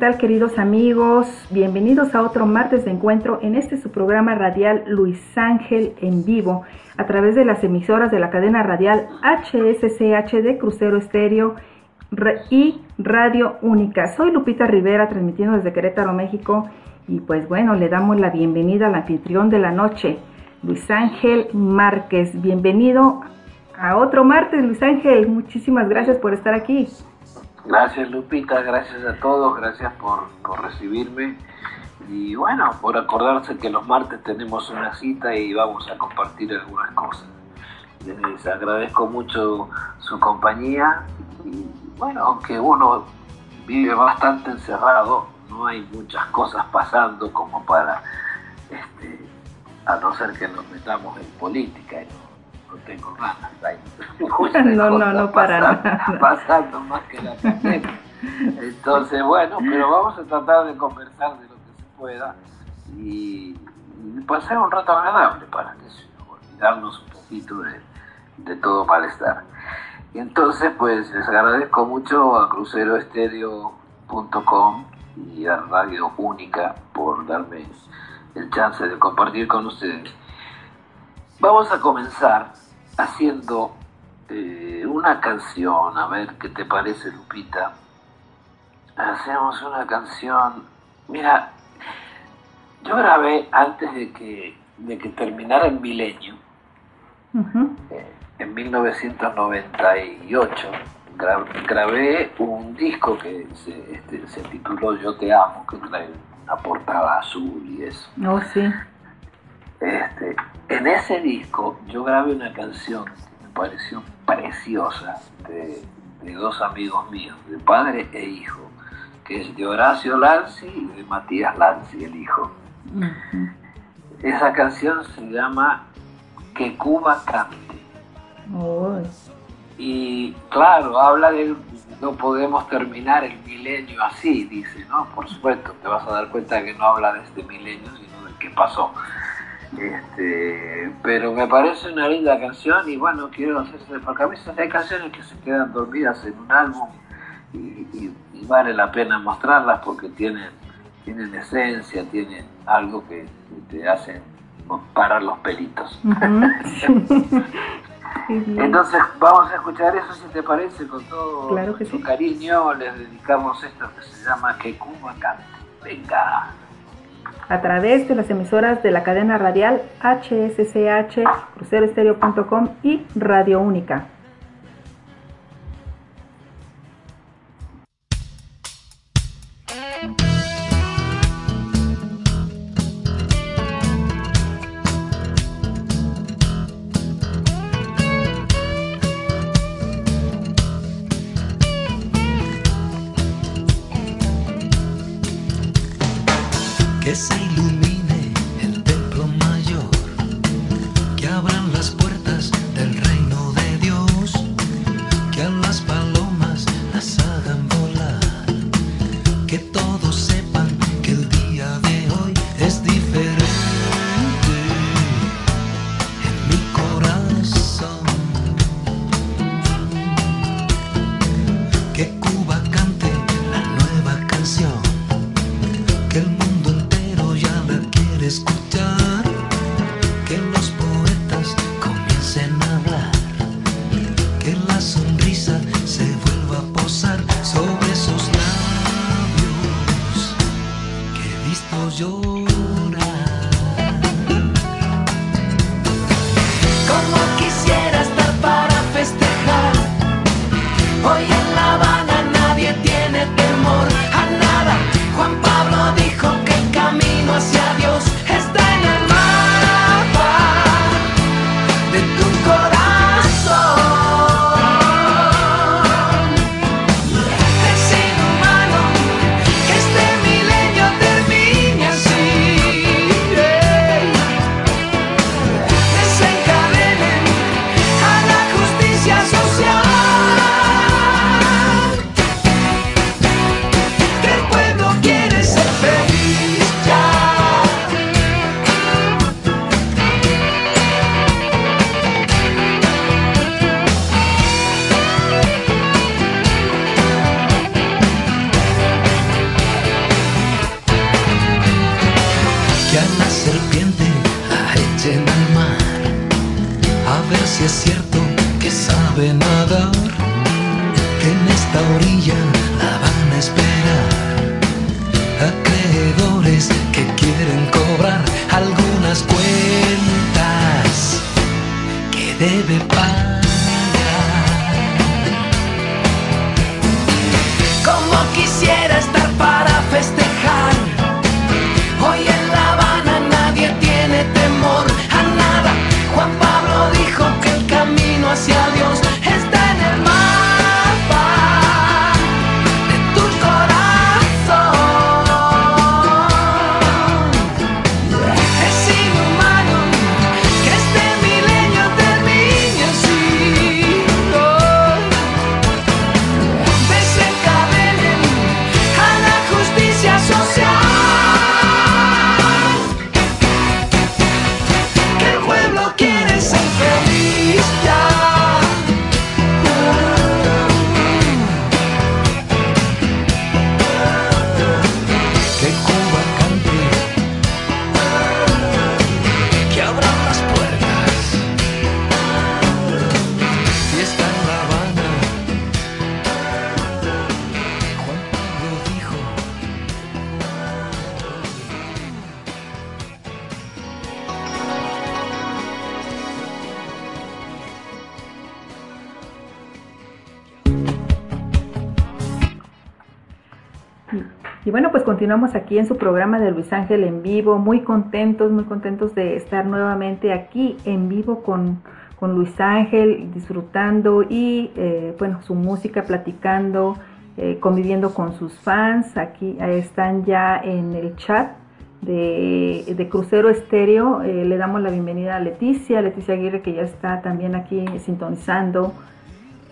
Hola, ¿qué tal queridos amigos? Bienvenidos a otro martes de encuentro en este su programa radial Luis Ángel en vivo a través de las emisoras de la cadena radial HSCH de Crucero Estéreo y Radio Única. Soy Lupita Rivera transmitiendo desde Querétaro, México y pues bueno, le damos la bienvenida al anfitrión de la noche, Luis Ángel Márquez. Bienvenido a otro martes, Luis Ángel. Muchísimas gracias por estar aquí. Gracias Lupita, gracias a todos, gracias por, recibirme y bueno, por acordarse que los martes tenemos una cita y vamos a compartir algunas cosas. Les agradezco mucho su compañía y bueno, aunque uno vive bastante encerrado, no hay muchas cosas pasando como para, este, a no ser que nos metamos en política tengo ganas. no, no, no para nada. Pasando más que la pandemia. Entonces, bueno, pero vamos a tratar de conversar de lo que se pueda y, pasar un rato agradable para que olvidarnos un poquito de, de todo malestar. Y entonces, pues les agradezco mucho a cruceroestereo.com y a Radio Única por darme el chance de compartir con ustedes. Vamos a comenzar haciendo eh, una canción, a ver qué te parece Lupita. Hacemos una canción, mira, yo grabé antes de que, de que terminara el milenio, eh, en 1998, grabé un disco que se, este, se, tituló Yo te amo, que trae una portada azul y eso. Oh, sí. Este, en ese disco yo grabé una canción que me pareció preciosa de, dos amigos míos, de padre e hijo, que es de Horacio Lanzi y de Matías Lanzi, el hijo. Esa canción se llama Que Cuba cante. Y claro, habla de no podemos terminar el milenio así, dice, ¿no? Por supuesto, te vas a dar cuenta que no habla de este milenio, sino del que pasó. Este, pero me parece una linda canción y bueno, quiero hacerse de veces Hay canciones que se quedan dormidas en un álbum y, vale la pena mostrarlas porque tienen, tienen esencia, tienen algo que te hace parar los pelitos. Entonces vamos a escuchar eso si te parece con todo su cariño. Les dedicamos esto que se llama Que Cuba Cante. Venga a través de las emisoras de la cadena radial HSCH, cruceroestereo.com y Radio Única. Y, bueno, pues continuamos aquí en su programa de Luis Ángel en vivo, muy contentos, muy contentos de estar nuevamente aquí en vivo con, con Luis Ángel, disfrutando y eh, bueno, su música, platicando, eh, conviviendo con sus fans. Aquí están ya en el chat de, Crucero Estéreo. Eh, le damos la bienvenida a Leticia, Leticia Aguirre que ya está también aquí sintonizando.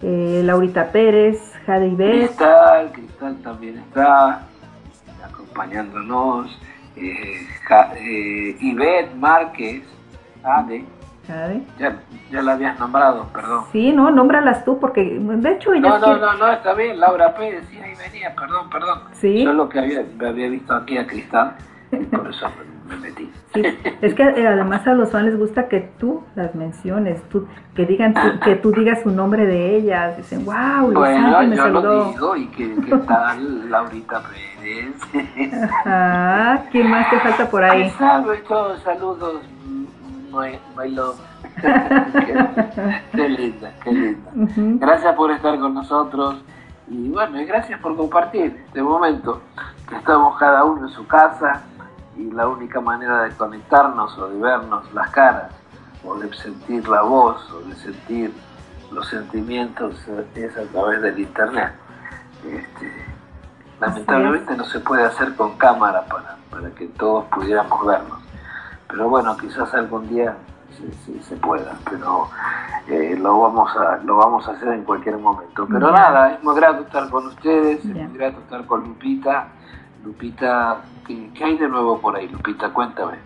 Laurita Pérez, Jade Ibet. Cristal, Cristal también está acompañándonos. Eh, eh Márquez, Jade. Ya, ya la habías nombrado, perdón. Sí, no, nómbralas tú, porque de hecho ella. No, no, no, no, está bien, Laura Pérez, sí, ahí venía, perdón, perdón. Sí. Solo que había, había visto aquí a Cristal por eso me metí. es que eh, además a los fans les gusta que tú las menciones, tú, que digan que tú digas su nombre de ellas, dicen, wow, bueno, me yo lo digo y que, que tal Laurita Pérez. Ajá, ¿quién más te falta por ahí? Saludos, saludos, my, my love. qué, linda, qué linda. Gracias por estar con nosotros y bueno, y gracias por compartir este momento que estamos cada uno en su casa y la única manera de conectarnos o de vernos las caras o de sentir la voz o de sentir los sentimientos es a través del internet. Este, lamentablemente no se puede hacer con cámara para, para que todos pudiéramos vernos. Pero bueno, quizás algún día se, se, pueda, pero eh, lo, vamos a, lo vamos a hacer en cualquier momento. Pero nada, es muy grato estar con ustedes, es muy grato estar con Lupita Lupita, ¿qué, hay de nuevo por ahí, Lupita? Cuéntame.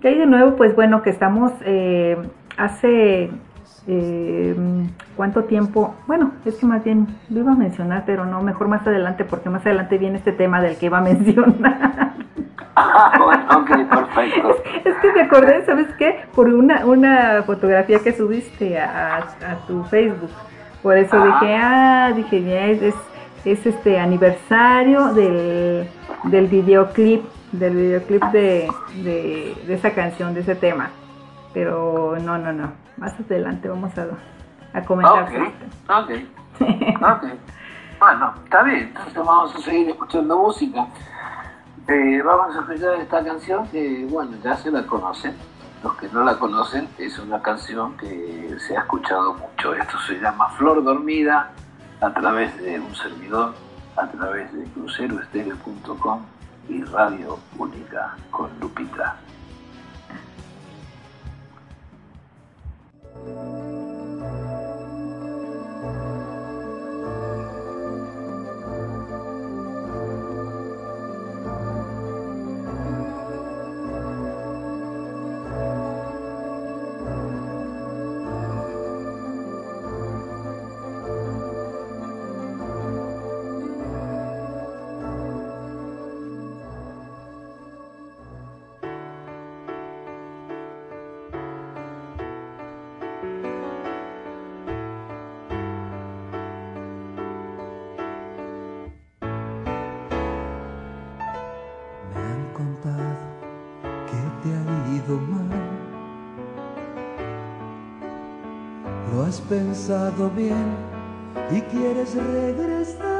¿Qué hay de nuevo? Pues bueno, que estamos eh, hace eh, cuánto tiempo, bueno, es que más bien lo iba a mencionar, pero no, mejor más adelante, porque más adelante viene este tema del que iba a mencionar. Ah, bueno, ok, perfecto. Es, que me acordé, ¿sabes qué? Por una, una fotografía que subiste a, a tu Facebook. Por eso dije, ah, dije, ya es es este aniversario del, del videoclip, del videoclip de, de, esa canción, de ese tema. Pero no, no, no. Más adelante vamos a, a comentar. Ok, ok. Bueno, está bien. Entonces vamos a seguir escuchando música. Eh, vamos a escuchar esta canción que, bueno, ya se la conocen. Los que no la conocen, es una canción que se ha escuchado mucho. Esto se llama Flor Dormida a través de un servidor, a través de cruceroestereo.com y Radio Única con Lupita. Pensado bien y quieres regresar,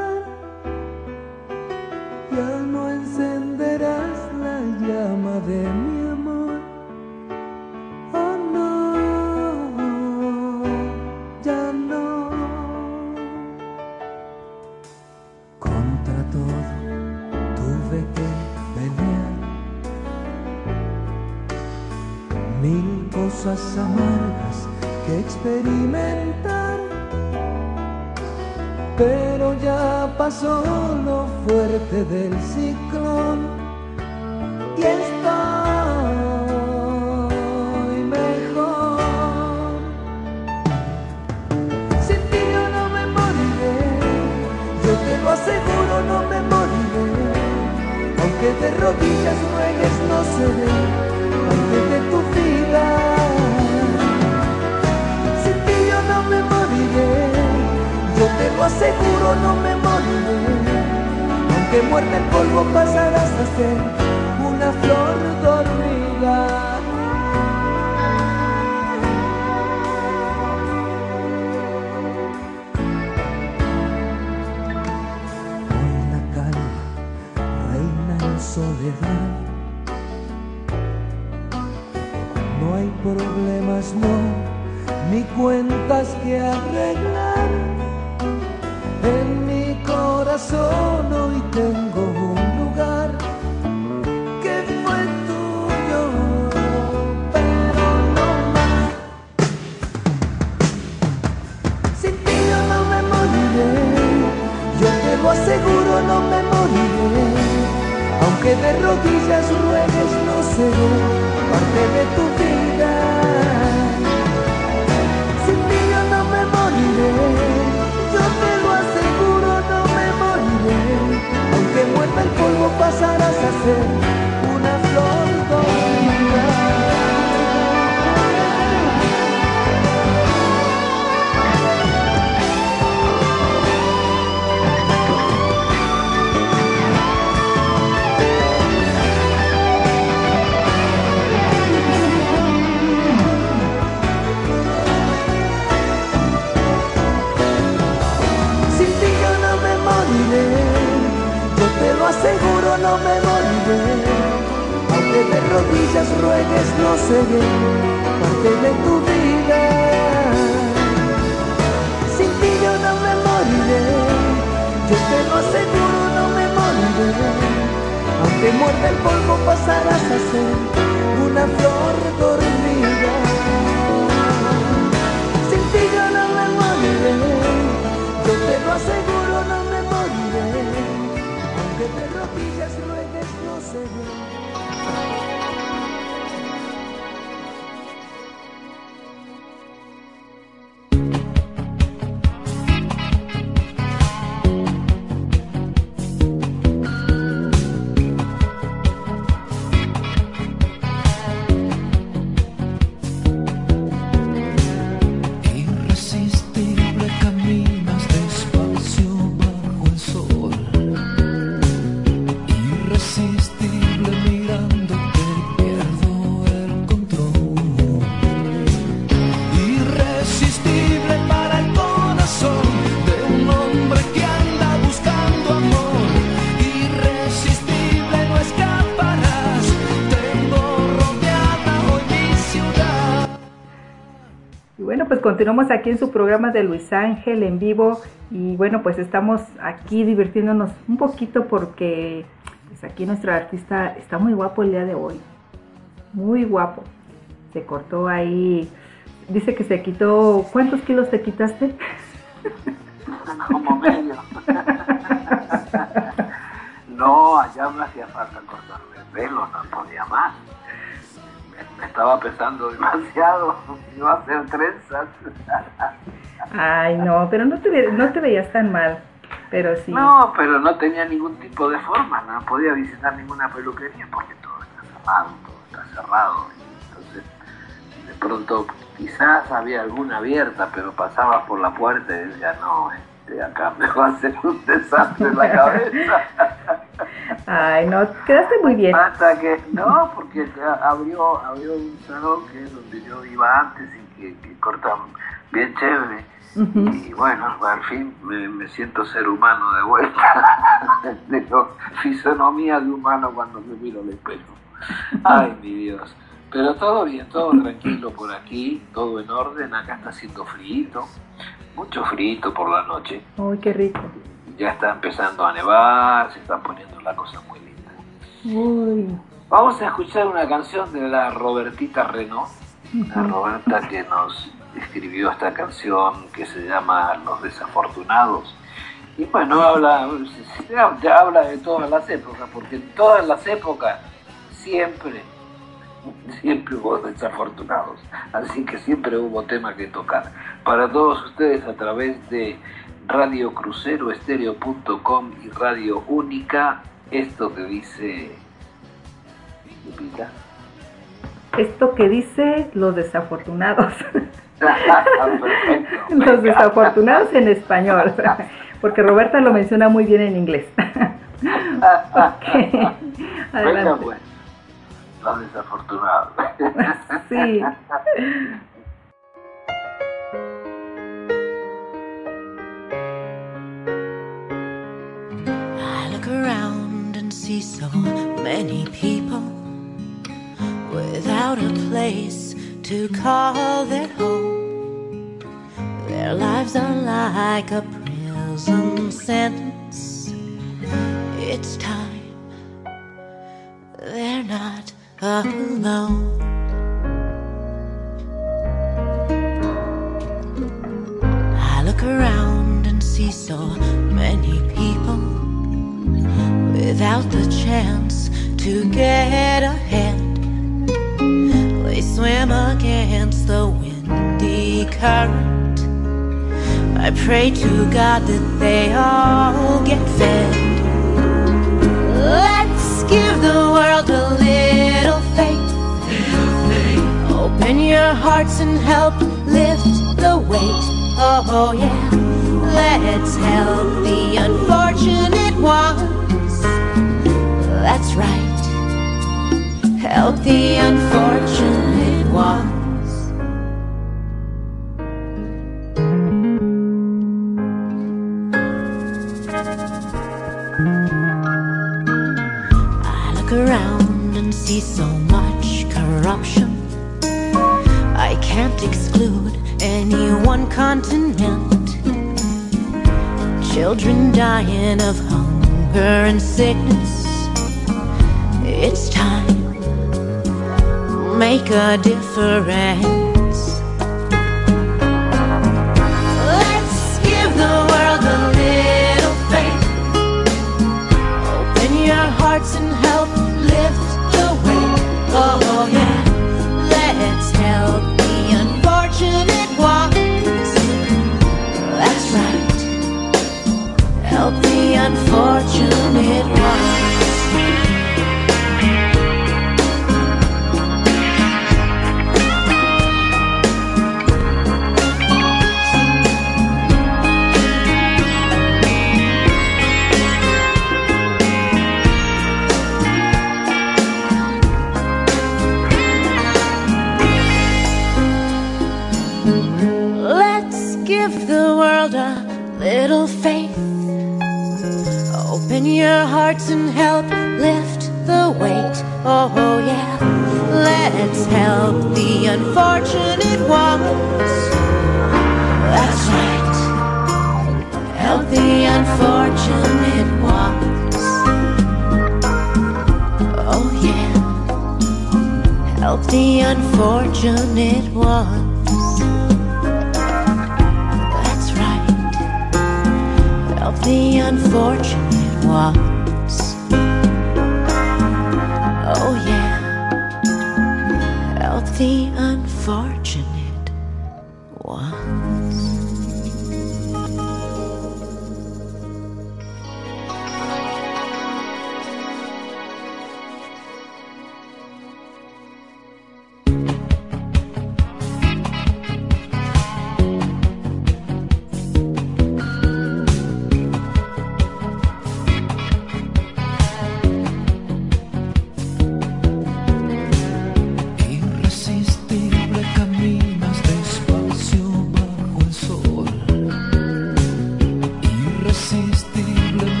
aseguro, no me moriré. Aunque de rodillas ruegues, no seré antes de tu vida. te lo aseguro, no me moriré. Aunque muerte el polvo pasarás a ser una flor dormida. No hay problemas, no, ni cuentas que arreglar. En mi corazón hoy tengo Aunque de rodillas ruegues, no seré parte de tu vida. Sin ti yo no me moriré, yo te lo aseguro, no me moriré. Aunque muerta el polvo, pasarás a ser aseguro, no me moriré. Aunque de rodillas ruegues, no seré parte de tu vida. Sin ti yo no me moriré, yo te lo aseguro, no me moriré. Aunque muerda el polvo, pasarás a ser una flor dormida. Sin ti yo no me moriré, yo te lo aseguro, ruegues, continuamos aquí en su programa de Luis Ángel en vivo y bueno, pues estamos aquí divirtiéndonos un poquito porque pues aquí nuestro artista está muy guapo el día de hoy. Muy guapo. Se cortó ahí, dice que se quitó, ¿cuántos kilos te quitaste? como medio. no, allá me estaba pesando demasiado, iba a hacer trenzas. Ay, no, pero no te, ve- no te veías tan mal, pero sí. No, pero no tenía ningún tipo de forma, no podía visitar ninguna peluquería porque todo está cerrado, todo está cerrado. Entonces, de pronto quizás había alguna abierta, pero pasaba por la puerta y decía, no, este, acá me va a hacer un desastre en la cabeza. Ay, no, quedaste muy bien. Hasta que, no, porque abrió, abrió un salón que es donde yo iba antes y que, que cortan bien chévere. Y bueno, al fin me, me siento ser humano de vuelta. Tengo fisonomía de humano cuando me miro al espejo. Ay, mi Dios. Pero todo bien, todo tranquilo por aquí, todo en orden. Acá está haciendo frío, mucho frío por la noche. Uy, qué rico. Ya está empezando a nevar, se está poniendo la cosa muy linda. Uy. Vamos a escuchar una canción de la Robertita Renault, la Roberta que nos escribió esta canción que se llama Los Desafortunados. Y bueno, habla, habla de todas las épocas, porque en todas las épocas siempre, siempre hubo desafortunados. Así que siempre hubo tema que tocar. Para todos ustedes a través de radiocruceroestereo.com y Radio Única, esto que dice Lupita. Esto que dice los desafortunados. Perfecto. Los venga. desafortunados en español. Porque Roberta lo menciona muy bien en inglés. Venga Adelante. pues. Los desafortunados. Sí. I look around and see so many people without a place to call their home. Their lives are like a prison sentence. It's time they're not alone. I look around and see so many people without the chance to get ahead. They swim against the windy current. I pray to God that they all get fed. Let's give the world a little. Open your hearts and help lift the weight. Oh, oh, yeah. Let's help the unfortunate ones. That's right. Help the unfortunate ones. I look around and see so exclude any one continent. Children dying of hunger and sickness. It's time make a difference. Let's give the world a little faith. Open your hearts and help lift the weight. Oh yeah, unfortunate one. Hearts and help lift the weight. Oh, yeah. Let's help the unfortunate ones. That's right. Help the unfortunate ones. Oh, yeah. Help the unfortunate ones. That's right. Help the unfortunate ones.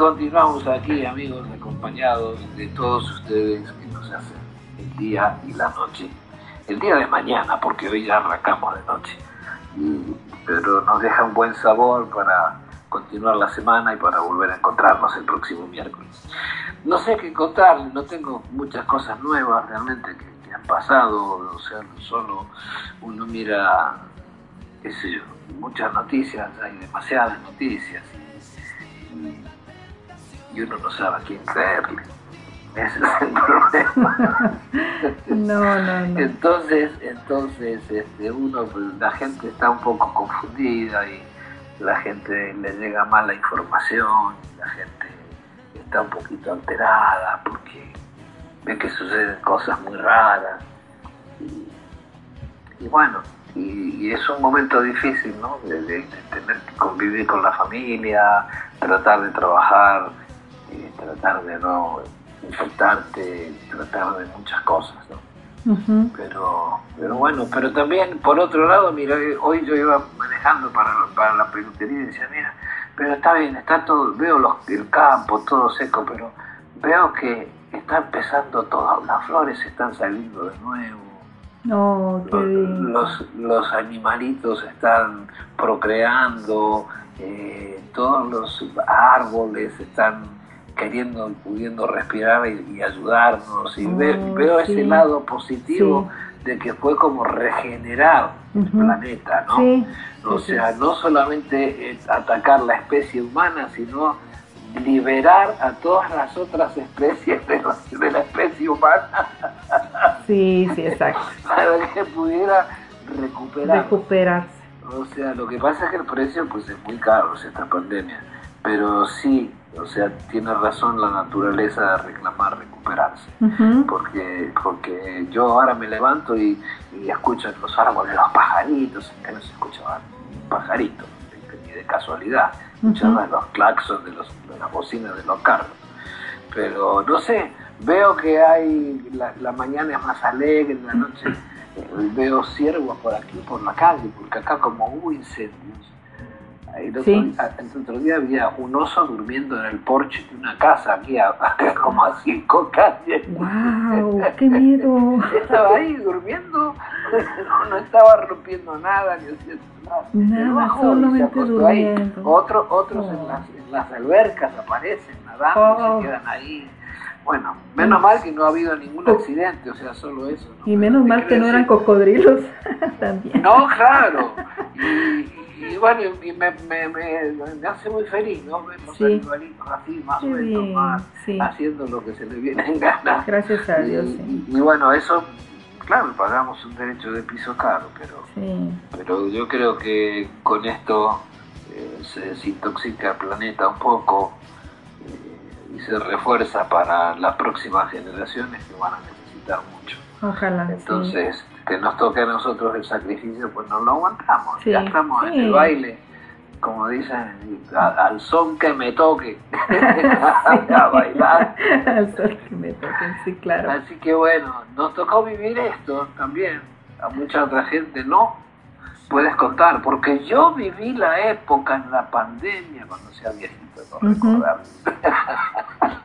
Continuamos aquí, amigos, acompañados de todos ustedes que nos hacen el día y la noche. El día de mañana, porque hoy ya arrancamos de noche. Pero nos deja un buen sabor para continuar la semana y para volver a encontrarnos el próximo miércoles. No sé qué contarles, no tengo muchas cosas nuevas realmente que, han pasado, o sea, solo uno mira, muchas noticias, hay demasiadas noticias y uno no sabe a quién creerle. Ese es el problema. No, no, no. Entonces, entonces este, uno, pues, la gente está un poco confundida y la gente le llega mal la información, la gente está un poquito alterada porque ve que suceden cosas muy raras. Y, y bueno, y, y es un momento difícil, ¿no? De, de- de tener que convivir con la familia, tratar de trabajar, eh, tratar de no infectarte, tratar de muchas cosas, ¿no? pero, pero bueno, pero también por otro lado, mira, hoy yo iba manejando para, para la peluquería y decía, mira, pero está bien, está todo, veo los, el campo todo seco, pero veo que está empezando todo, las flores están saliendo de nuevo. Oh, los, los, animalitos están procreando, eh, todos los árboles están queriendo y pudiendo respirar y, ayudarnos y oh, veo ese lado positivo de que fue como regenerar el planeta, ¿no? o sea, no solamente atacar la especie humana, sino liberar a todas las otras especies de, la especie humana. Sí, sí, exacto. Para que pudiera recuperar. recuperarse. O sea, lo que pasa es que el precio pues es muy caro, esta pandemia. Pero sí, o sea, tiene razón la naturaleza de reclamar recuperarse. porque, porque yo ahora me levanto y, escucho los árboles, los pajaritos, que no se escuchaban pajaritos, ni de casualidad. Escuchaba los claxons de, los, de las bocinas de los carros. Pero no sé, veo que hay, la, la mañana es más alegre, la noche eh, veo ciervos por aquí, por la calle, porque acá como hubo incendios, el otro, día, había un oso durmiendo en el porche de una casa aquí a, como a cinco calles. ¡Wow! ¡Qué miedo! estaba ahí durmiendo, no, estaba rompiendo nada ni haciendo nada. Nada, solamente durmiendo. Otro, otros en, las, en, las, albercas aparecen nadando y se oh. quedan ahí. Bueno, menos mal que no ha habido ningún accidente, o sea, solo eso. Y menos mal que no eran cocodrilos también. No, claro. Y, y bueno, y me, me, me, hace muy feliz, ¿no? Vemos sí. animalitos así, más o menos, más haciendo lo que se le viene en gana. Gracias a Dios. Y, bueno, eso, claro, pagamos un derecho de piso caro, pero, pero yo creo que con esto eh, se desintoxica el planeta un poco eh, y se refuerza para las próximas generaciones que van a necesitar mucho. Ojalá. Entonces, que nos toque a nosotros el sacrificio, pues no lo aguantamos. ya estamos en el baile, como dicen, al son que me toque, a bailar. al son que me toque, sí, claro. Así que bueno, nos tocó vivir esto también. A mucha otra gente no. Puedes contar, porque yo viví la época en la pandemia, cuando sea viejito, no recordar.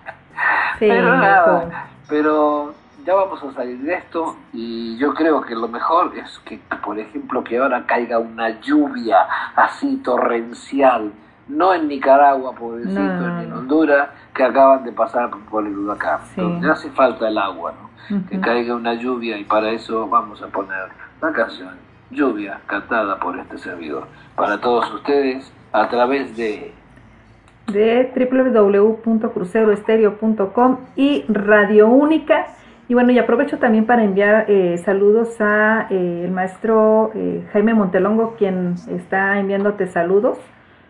pero nada, pero ya vamos a salir de esto y yo creo que lo mejor es que, por ejemplo, que ahora caiga una lluvia así torrencial, no en Nicaragua, pobrecito, ni en Honduras, que acaban de pasar por el huracán. ya hace falta el agua, ¿no? Que caiga una lluvia y para eso vamos a poner la canción Lluvia, cantada por este servidor. Para todos ustedes, a través de de www.cruceroestereo.com y Radio Única y bueno, y aprovecho también para enviar eh, saludos a eh, el maestro eh, Jaime Montelongo, quien está enviándote saludos.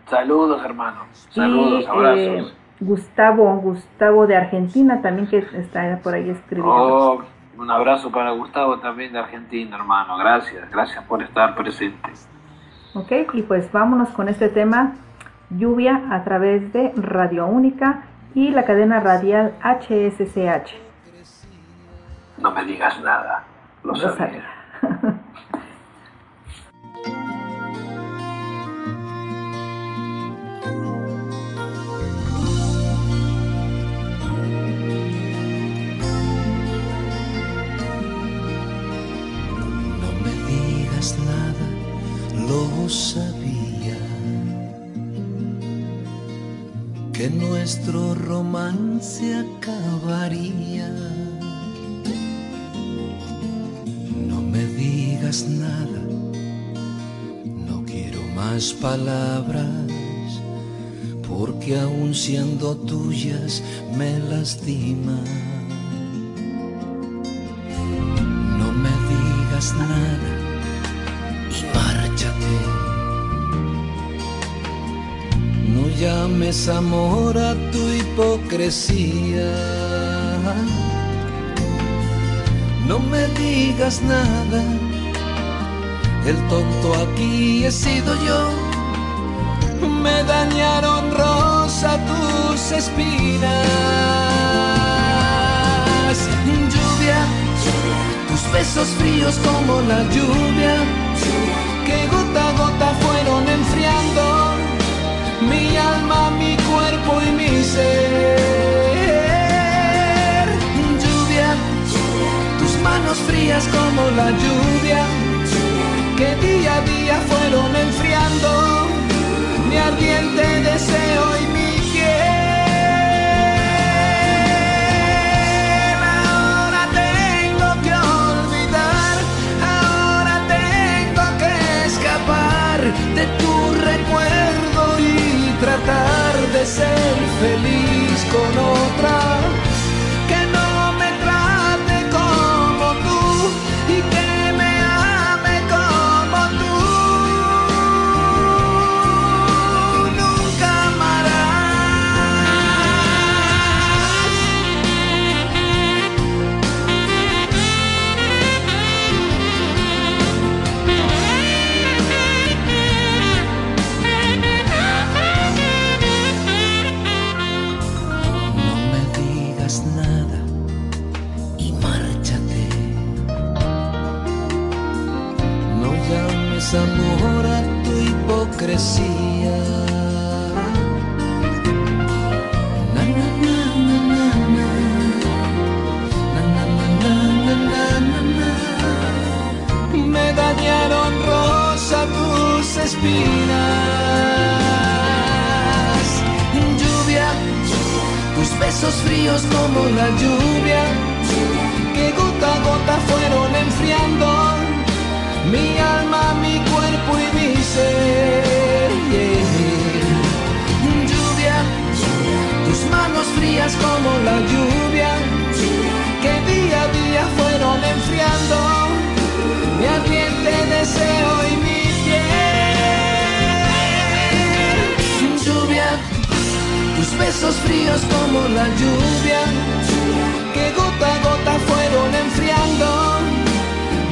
Saludos, hermano. Saludos, abrazos. Gustavo, Gustavo de Argentina también que está por ahí escribiendo. Oh, un abrazo para Gustavo también de Argentina, hermano. Gracias, gracias por estar presente. Ok, y pues vámonos con este tema, lluvia a través de Radio Única y la cadena radial HSCH. No me digas nada, lo sabía. No me digas nada, lo sabía. Que nuestro romance acabaría nada, no quiero más palabras, porque aún siendo tuyas me lastima. No me digas nada y márchate. No llames amor a tu hipocresía no me digas nada, el tonto aquí he sido yo. Me dañaron rosa tus espinas. Lluvia, tus besos fríos como la lluvia, que gota a gota fueron enfriando mi alma, mi cuerpo y mi ser. Lluvia, tus manos frías como la lluvia, que día a día fueron enfriando mi ardiente deseo y mi de tu recuerdo y tratar de ser feliz con otra Lluvia, tus besos fríos como la lluvia, que gota a gota fueron enfriando mi alma, mi cuerpo y mi ser. Lluvia, tus manos frías como la lluvia, que día a día fueron enfriando mi ardiente deseo y mi besos fríos como la lluvia, que gota a gota fueron enfriando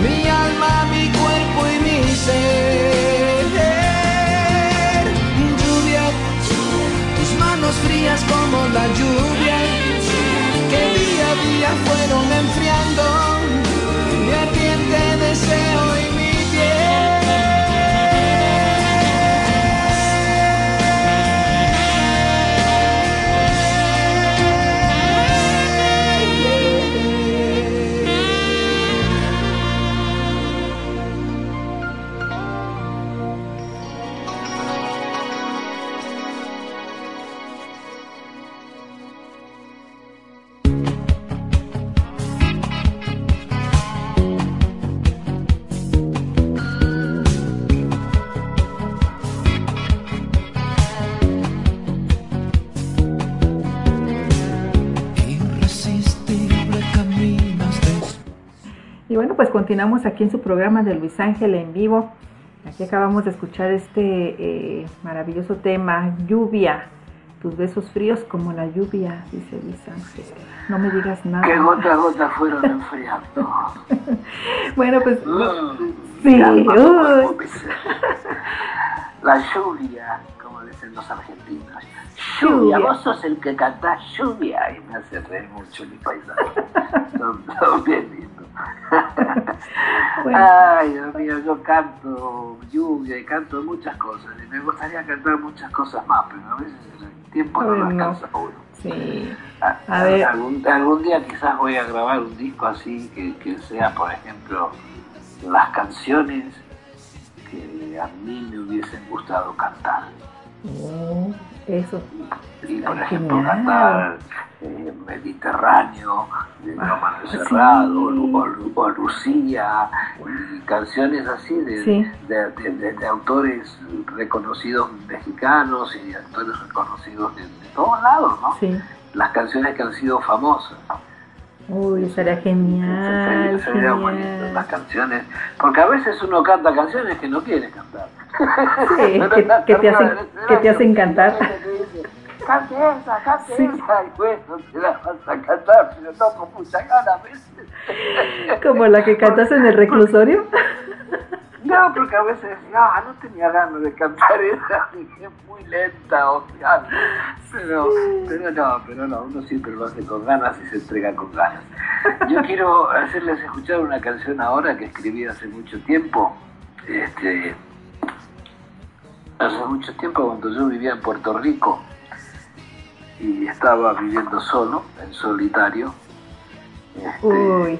mi alma, mi cuerpo y mi ser. Lluvia, tus manos frías como la lluvia, que día a día fueron enfriando mi ardiente deseo pues continuamos aquí en su programa de Luis Ángel en vivo. Aquí acabamos de escuchar este eh, maravilloso tema, lluvia, tus besos fríos como la lluvia, dice Luis Ángel. No me digas nada. Que gota a gota fueron enfriando. bueno, pues... Mm, sí, la lluvia, como dicen los argentinos. Lluvia, vos sos el que cantás lluvia y me hace reír mucho mi paisaje. son, bien Ay, Dios mío, yo canto lluvia y canto muchas cosas. Y me gustaría cantar muchas cosas más, pero a veces el tiempo no lo alcanza uno. Sí. A, ver. Algún, algún, día quizás voy a grabar un disco así que, que sea, por ejemplo, las canciones que a mí me hubiesen gustado cantar. Oh, eso. Y por ejemplo, eh, Mediterráneo, de ah, Cerrado, o, Lucía, y canciones así de, de, autores reconocidos mexicanos y actores reconocidos de, todos lados, ¿no? Las canciones que han sido famosas. Uy, sería genial. Sería, genial. las canciones, porque a veces uno canta canciones que no quiere cantar. Sí, que, te hacen, que te hacen cantar cante esa, cante esa, y bueno, te la vas a cantar, pero no con mucha gana a veces. ¿Como la que cantas en el reclusorio? No, porque a veces decía, ah, no tenía ganas de cantar esa, es muy lenta o sea, pero, pero no, pero no, uno siempre lo hace con ganas y se entrega con ganas. Yo quiero hacerles escuchar una canción ahora que escribí hace mucho tiempo, este, hace mucho tiempo cuando yo vivía en Puerto Rico y estaba viviendo solo, en solitario. Este, Uy,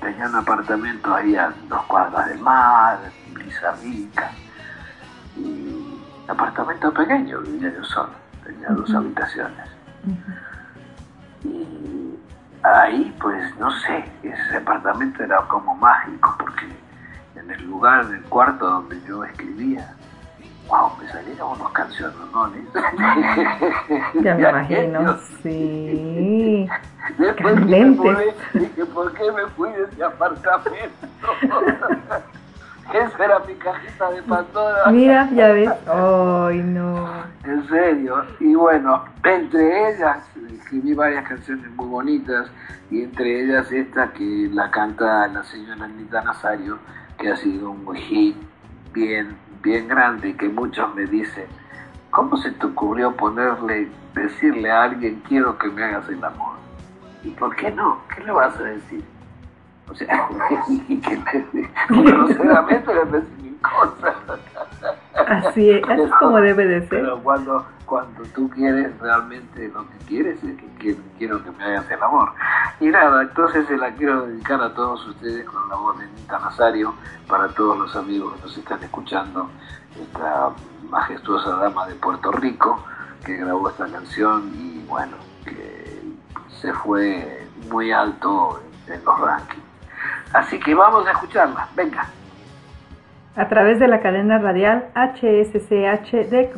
tenía un apartamento ahí a dos cuadras del mar, brisa rica. Y apartamento pequeño, vivía yo solo, tenía dos habitaciones. Y ahí, pues, no sé, ese apartamento era como mágico, porque en el lugar, en el cuarto donde yo escribía, wow, me salieron unos canciones, ¿no? ya me imagino, sí. Después me Candentes. mudé, dije, ¿por qué me fui de ese apartamento? Esa era mi cajita de Pandora. Mira, ya ves. Ay, no. En serio. Y bueno, entre ellas escribí varias canciones muy bonitas y entre ellas esta que la canta la señora Anita Nazario, que ha sido un hit bien, bien grande y que muchos me dicen, ¿cómo se te ocurrió ponerle, decirle a alguien quiero que me hagas el amor? ¿Y por qué no? ¿Qué le vas a decir? O sea, que le, groseramente le decís mil cosas. Así es, así es como debe de ser. Pero cuando, cuando tú quieres realmente lo que quieres es que, que quiero que me hagas el amor. Y nada, entonces se la quiero dedicar a todos ustedes con la voz de Nita Nazario, para todos los amigos que nos están escuchando, esta majestuosa dama de Puerto Rico que grabó esta canción y bueno, que se fue muy alto en los rankings. Así que vamos a escucharla, venga. A través de la cadena radial HSCH de.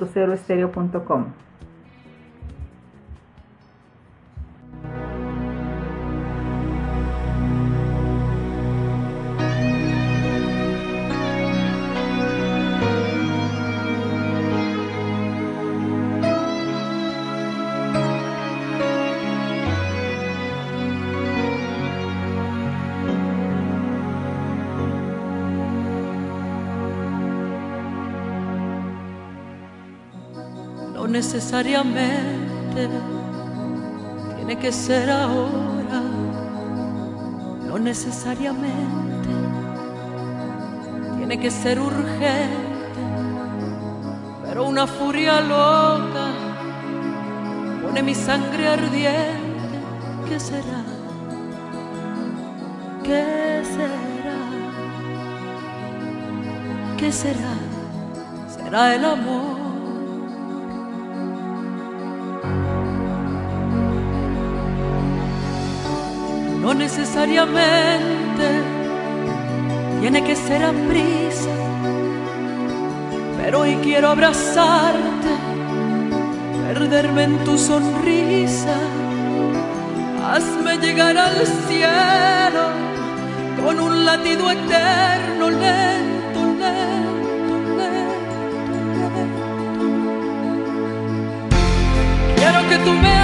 Necesariamente tiene que ser ahora, no necesariamente tiene que ser urgente, pero una furia loca pone mi sangre ardiente. ¿Qué será? ¿Qué será? ¿Qué será? Será el amor. Necesariamente tiene que ser a prisa, pero hoy quiero abrazarte, perderme en tu sonrisa, hazme llegar al cielo con un latido eterno, lento, lento, lento, lento. Quiero que tú me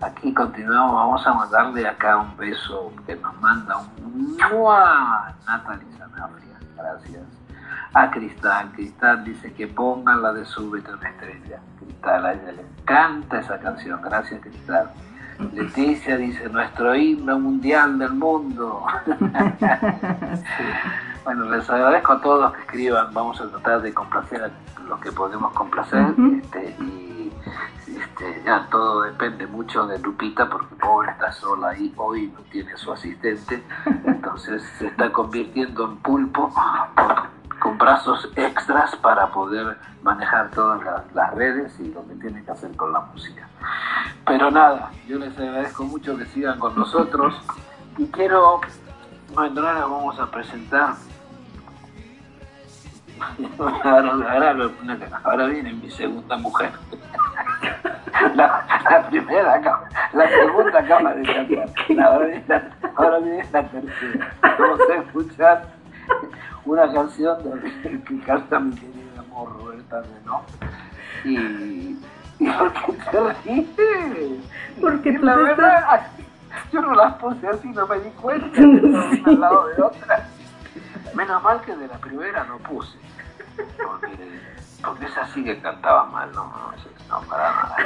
Aquí continuamos, vamos a mandarle acá un beso que nos manda un Natalie Sanabria, gracias. A Cristal, Cristal dice que pongan la de Súbete una estrella. Cristal, a ella le encanta esa canción, gracias Cristal. Leticia dice, nuestro himno mundial del mundo. Bueno, les agradezco a todos que escriban, vamos a tratar de complacer a los que podemos complacer este, y ya todo depende mucho de Lupita porque pobre está sola ahí, hoy no tiene su asistente, entonces se está convirtiendo en pulpo con brazos extras para poder manejar todas las, redes y lo que tiene que hacer con la música. Pero nada, yo les agradezco mucho que sigan con nosotros y quiero, bueno, ahora vamos a presentar ahora, viene mi segunda mujer. La, primera la segunda acaba de cantar. Ahora viene la, ahora viene la tercera. Vamos a escuchar una canción de, que canta mi querido amor Roberta ¿no? Y, y ¿por qué te ríes? Porque la verdad, yo no las puse así, no me di cuenta, sí. una al lado de otra. Menos mal que de la primera no puse, porque, porque esa sí que cantaba mal, no, no, no para nada.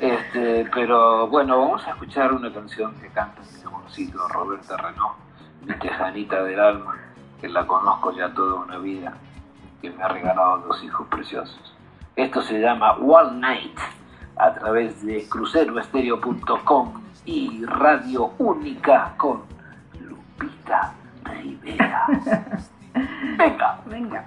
Este, pero bueno, vamos a escuchar una canción que canta mi amorcito Roberta Renault, mi tejanita del alma, que la conozco ya toda una vida, que me ha regalado dos hijos preciosos. Esto se llama One Night a través de cruceroestereo.com y Radio Única con Lupita Rivera. Venga. Venga.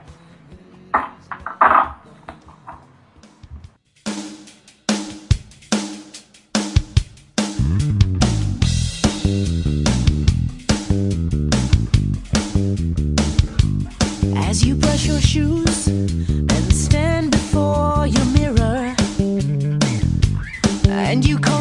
Your shoes and stand before your mirror, and you comb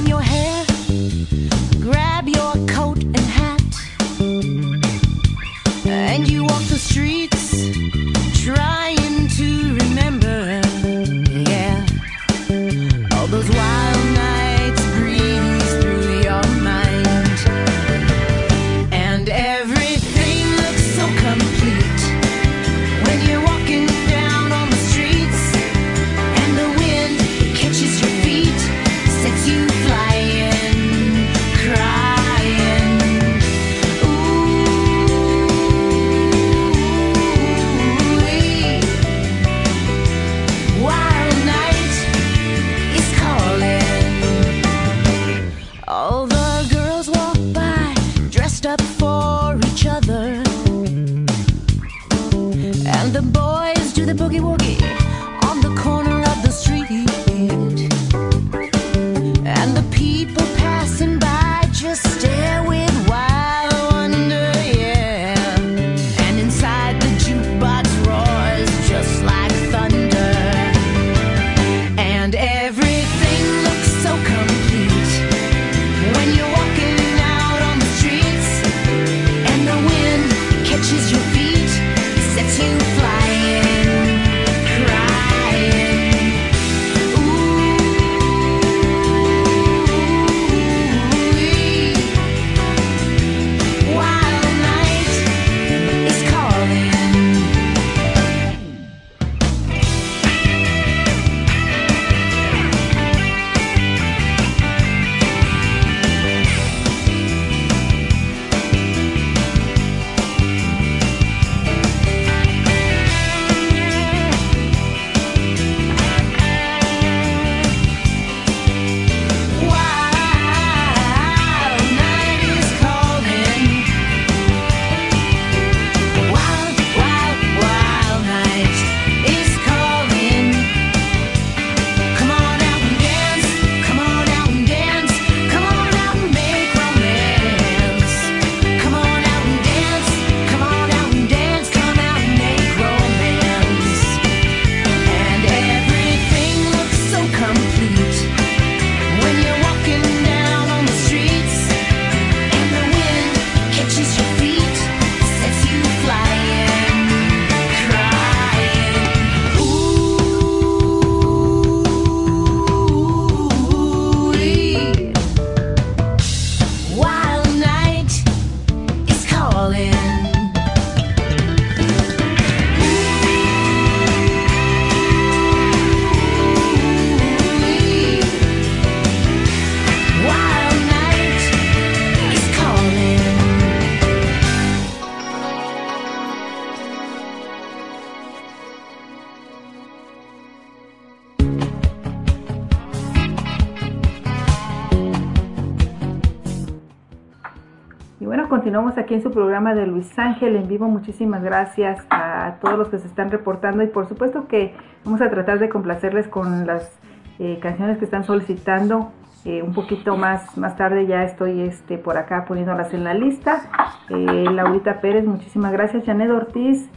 continuamos aquí en su programa de Luis Ángel en vivo. Muchísimas gracias a todos los que se están reportando y por supuesto que vamos a tratar de complacerles con las eh, canciones que están solicitando. Eh, un poquito más más tarde ya estoy este por acá poniéndolas en la lista. Eh, Laurita Pérez, muchísimas gracias. Janet Ortiz,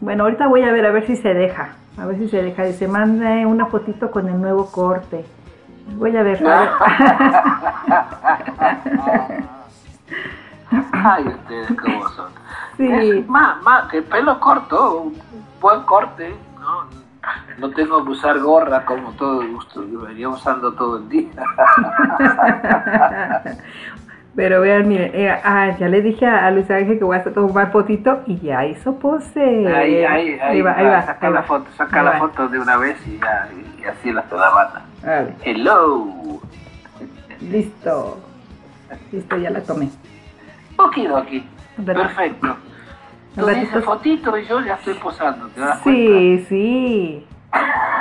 bueno, ahorita voy a ver a ver si se deja. A ver si se deja. Y se manda una fotito con el nuevo corte. Voy a ver. A ver. Ay, ustedes cómo son. Sí. Más, más, que pelo corto, un buen corte, ¿no? No tengo que usar gorra como todo gusto, yo venía usando todo el día. Pero vean, miren, eh, ah, ya le dije a, Luis Ángel que voy a tomar fotito y ya hizo pose. Ahí, ahí, ahí, va, ahí va. saca ahí la va. foto, saca Ahí la va. foto de una vez y ya, y, y así la toda banda. Vale, Hello. listo. Listo, ya la tomé. Okidoki. ¿Verdad? Perfecto. Tú dices fotito y yo ya estoy posando, ¿te das Sí, sí.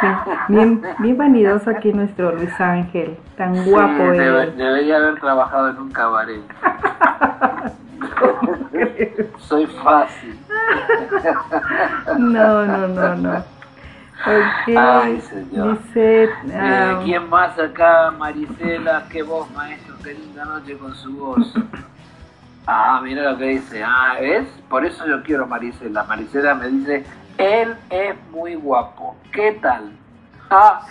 Sí, Bien, bien vanidoso aquí nuestro Luis Ángel, tan cuenta? guapo Sí, debe- él. debería haber trabajado en un cabaret. Soy fácil. No, no, no, no. Ay, señor. dice... Eh, ah, ¿Quién más acá? Marisela, qué voz, maestro, qué linda noche con su voz. Ah, mira lo que dice. Ah, ¿ves? Por eso yo quiero a Marisela. Marisela me dice, él es muy guapo. ¿Qué tal? Ah,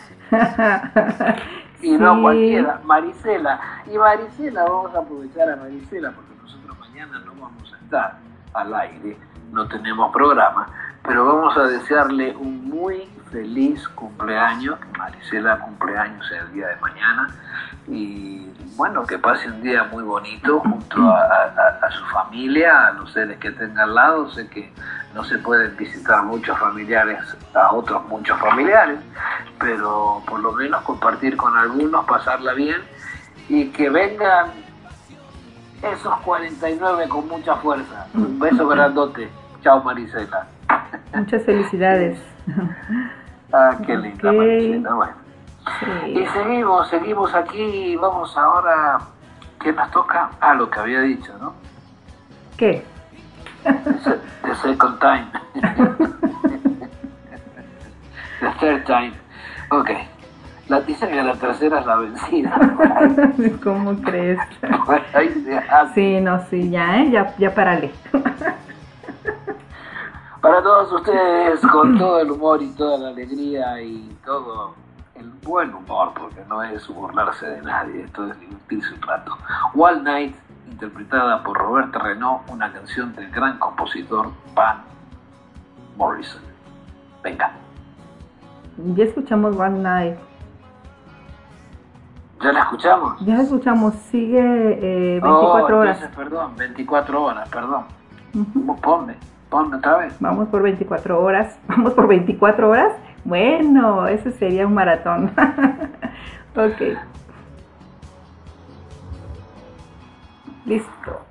y no cualquiera, Marisela. Y Marisela, vamos a aprovechar a Marisela porque nosotros mañana no vamos a estar al aire, no tenemos programa, pero vamos a desearle un muy feliz cumpleaños, que Marisela cumpleaños el día de mañana y bueno, que pase un día muy bonito junto a, a- a su familia, a los seres que tenga al lado, sé que no se pueden visitar muchos familiares, a otros muchos familiares, pero por lo menos compartir con algunos, pasarla bien y que vengan esos 49 con mucha fuerza. Un beso grandote. Chao Marisela. Muchas felicidades. Ah, qué linda Ok. Marisela. Bueno. Y seguimos, seguimos aquí y vamos ahora. ¿Qué nos toca? Ah, lo que había dicho, ¿no? ¿Qué? The, second time. the third time. Ok. La dice que la tercera es la vencida. ¿Cómo crees? Por ahí se hace. Sí, no, sí, ya, ¿eh? Ya, ya parale. Para todos ustedes, con todo el humor y toda la alegría y todo el buen humor, porque no es burlarse de nadie, esto es divertirse un rato. Wall Night, interpretada por Roberto Renault, una canción del gran compositor Van Morrison. Venga, Ya escuchamos One Night. ¿ya la escuchamos? Ya escuchamos, sigue eh, 24 Oh, horas. perdón, 24 horas, perdón. Ujú. Ponme, ponme otra vez. Vamos por 24 horas. Vamos por 24 horas. Bueno, ese sería un maratón. ok. Listo.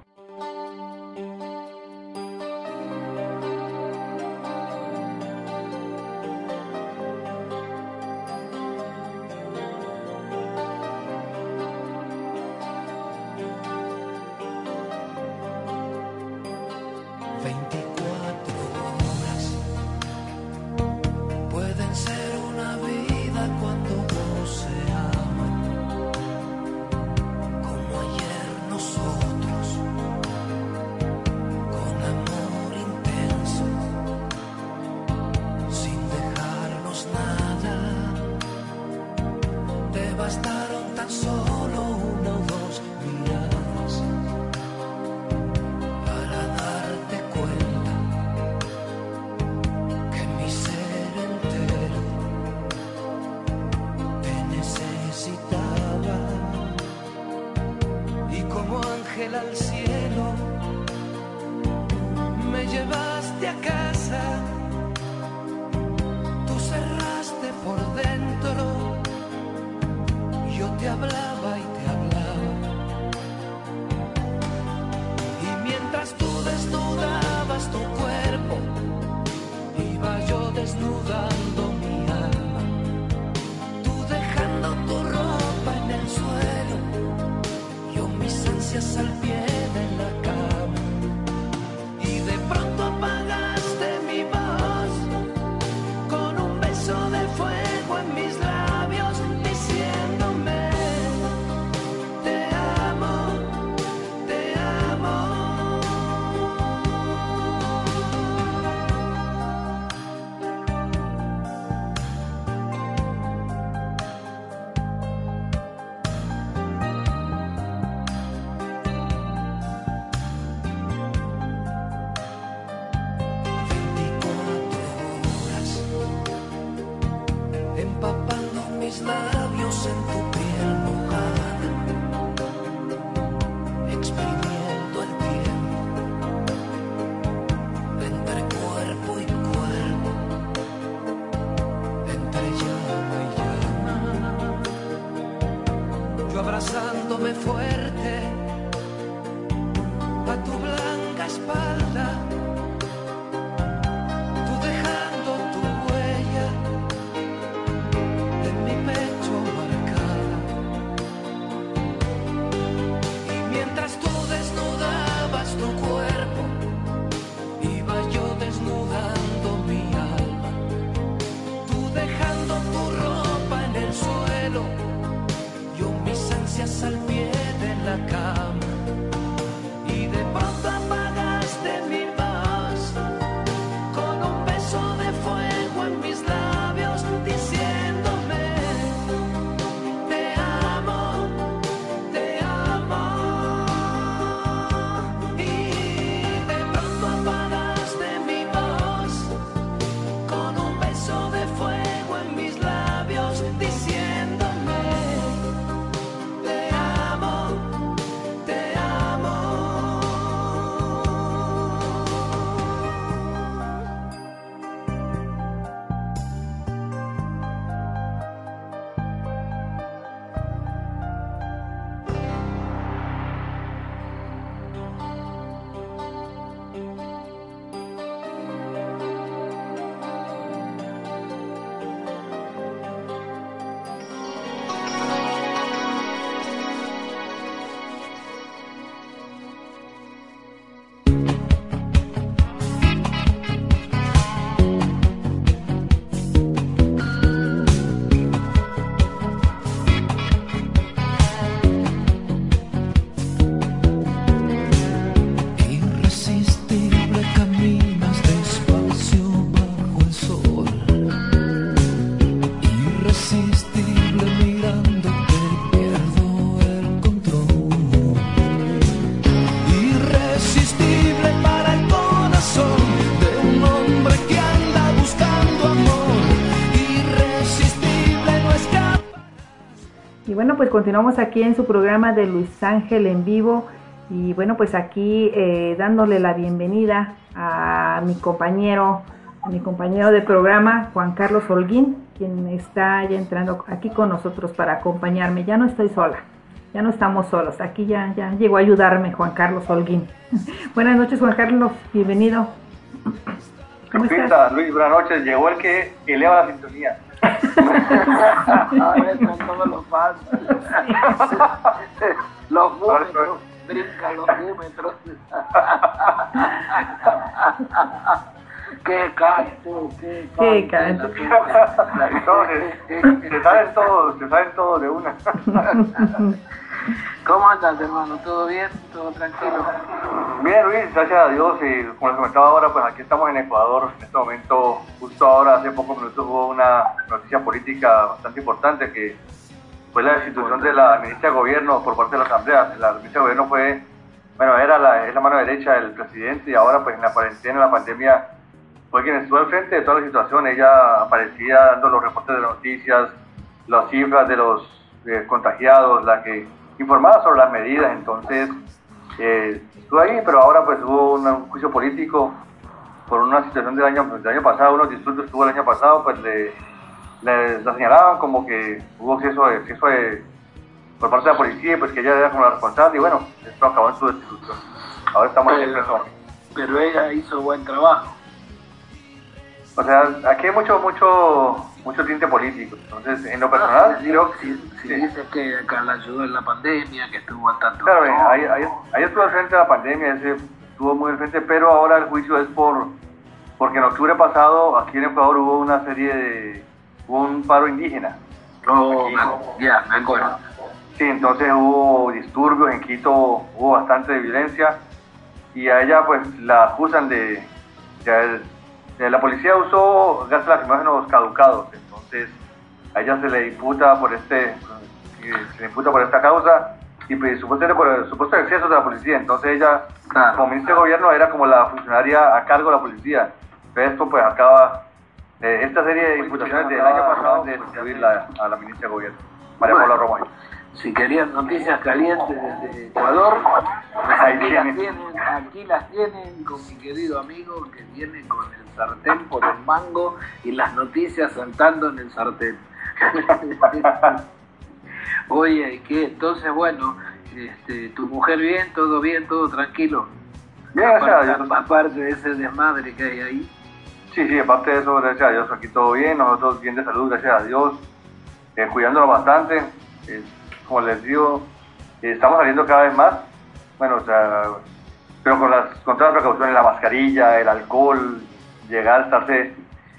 Pues continuamos aquí en su programa de Luis Ángel en vivo y bueno, pues aquí eh, dándole la bienvenida a mi compañero, a mi compañero de programa, Juan Carlos Holguín, quien está ya entrando aquí con nosotros para acompañarme. Ya no estoy sola, ya no estamos solos. Aquí ya, ya llegó a ayudarme Juan Carlos Holguín. buenas noches, Juan Carlos, bienvenido. ¿Cómo estás? Luis, buenas noches. Llegó el que eleva la sintonía. A ver, no me lo pasa. Los múmetros, brinca los múmetros. ¡Qué canto! ¡Qué canto! ¡Qué canto! se saben todos, se saben todos de una. ¿Cómo andas, hermano? ¿Todo bien? ¿Todo tranquilo? Bien, Luis, gracias a Dios. Y como les comentaba ahora, pues aquí estamos en Ecuador. En este momento, justo ahora, hace pocos minutos, hubo una noticia política bastante importante que fue la destitución de la ministra de Gobierno por parte de la Asamblea. La ministra de Gobierno fue, bueno, era la, es la mano derecha del presidente y ahora, pues en la cuarentena, en la pandemia, fue quien estuvo al frente de toda la situación. Ella aparecía dando los reportes de noticias, las cifras de los eh, contagiados, la que informada sobre las medidas, entonces eh, estuve ahí, pero ahora pues hubo un juicio político por una situación del año, del año pasado, unos disturbios que hubo el año pasado, pues le, le, la señalaban como que hubo exceso de, exceso de, por parte de la policía, pues que ella era como la responsable, y bueno, esto acabó en su destitución. Ahora estamos en el Pero ella hizo buen trabajo. O sea, aquí hay mucho, mucho, mucho tinte político. Entonces, en lo personal, ah, creo que si, dices que acá la ayudó en la pandemia, que estuvo al tanto. Claro, ahí, ahí, estuvo al frente de la pandemia, ese estuvo muy al frente, pero ahora el juicio es por porque en octubre pasado aquí en Ecuador hubo una serie de hubo un paro indígena. Oh, ya, me acuerdo. Sí, entonces hubo disturbios en Quito, hubo bastante violencia y a ella pues la acusan de, de eh, la policía usó gases lacrimógenos caducados, entonces a ella se le imputa por este, eh, se le imputa por esta causa y pues, supuestamente por el supuesto exceso de la policía. Entonces ella, como ministra de gobierno, era como la funcionaria a cargo de la policía. Pero esto pues acaba, eh, esta serie de imputaciones del año pasado de subirla a la ministra de gobierno, María Paula Romay si querían noticias calientes desde Ecuador, pues aquí, las tienen, aquí las tienen con mi querido amigo que viene con el sartén por el mango y las noticias saltando en el sartén. Oye, que entonces bueno, Este, ¿Tu mujer bien? ¿Todo bien? ¿Todo tranquilo? Bien, gracias a Dios. Aparte de ese desmadre que hay ahí. Sí, sí, aparte de eso, gracias a Dios, aquí todo bien, nosotros bien de salud, gracias a Dios, eh, cuidándonos bastante. Eh, como les digo, eh, estamos saliendo cada vez más, bueno, o sea, pero con, las, con todas las precauciones, la mascarilla, el alcohol, llegar a estarse,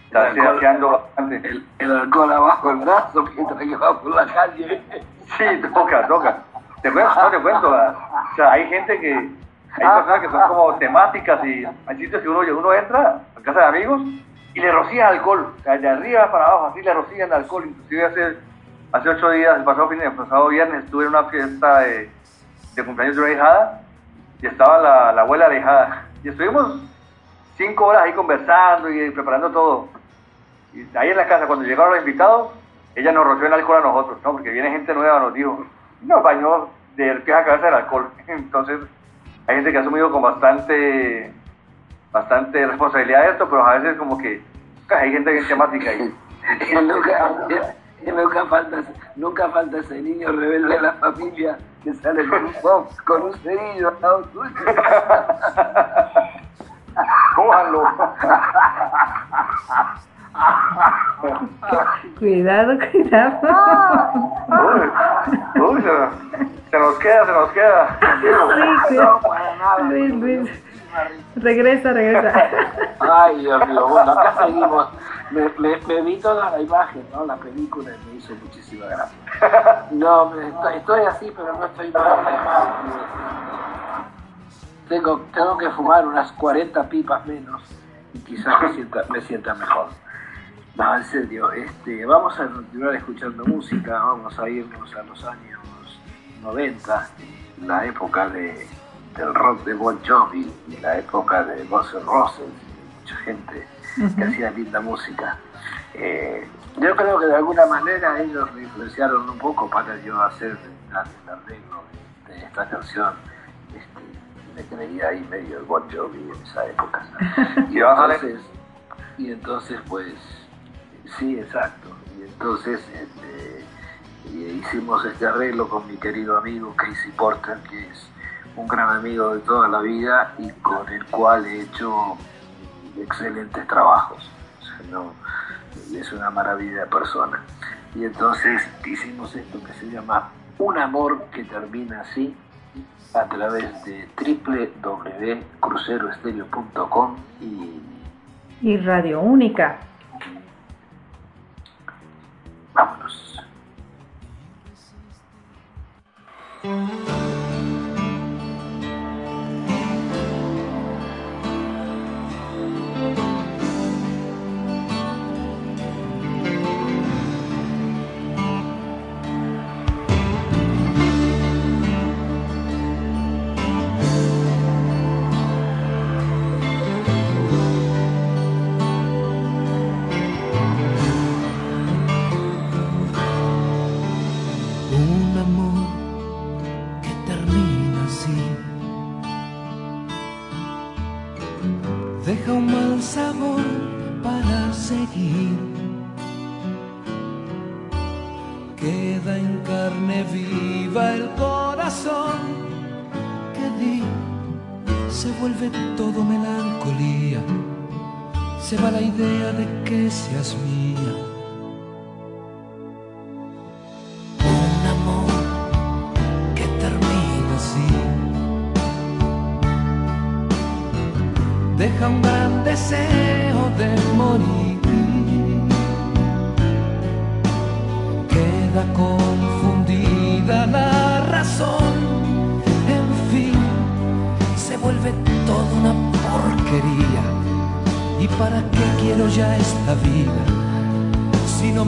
estarse haciendo bastante. El, el, alcohol abajo el brazo mientras que va por la calle. Sí, toca, toca. Te cuento, no te cuento, o sea, hay gente que, hay personas que son como temáticas y hay sitios que uno, uno entra a casa de amigos y le rocían alcohol, o sea, de arriba para abajo, así le rocían alcohol, inclusive hace, hace ocho días, el pasado, fin, el pasado viernes, estuve en una fiesta de, de cumpleaños de una hijada y estaba la, la abuela de hijada y estuvimos cinco horas ahí conversando y preparando todo. Y ahí en la casa, cuando llegaron los invitados, ella nos roció el alcohol a nosotros, ¿no? Porque viene gente nueva, nos dijo, nos bañó de pies a cabeza el alcohol. Entonces, hay gente que ha asumido con bastante, bastante responsabilidad esto, pero a veces como que hay gente que es temática ahí. nunca, nunca, falta, nunca falta ese niño rebelde de la familia que sale con un pop, con un cerillo al lado tuyo. Cójanlo. cuidado, cuidado. Uy, uy, se, se, nos queda, se nos queda. Sí, No, para nada. Luis, Luis. Regresa, regresa. Ay, Dios mío, bueno, acá seguimos. Me, me, me vi toda la imagen, ¿no? La película y me hizo muchísima gracia. No, estoy, estoy así, pero no estoy mal. Tengo, tengo que fumar unas 40 pipas menos y quizás me sienta, me sienta mejor. No, en serio, este, vamos a continuar escuchando música, vamos a irnos a los años 90, la época de, del rock de Bon Jovi y la época de Guns N' Roses, mucha gente que hacía linda música. Eh, yo creo que de alguna manera ellos me influenciaron un poco para yo hacer el arreglo de, de esta canción. Me creía ahí medio el Bon Jovi en esa época. Y entonces, y entonces pues, sí, exacto. Y entonces este, hicimos este arreglo con mi querido amigo Casey Porter, que es un gran amigo de toda la vida y con el cual he hecho excelentes trabajos. O sea, no, es una maravilla de persona. Y entonces hicimos esto que se llama Un amor que termina así a través de www.cruceroestereo.com y Y Radio Única. vámonos.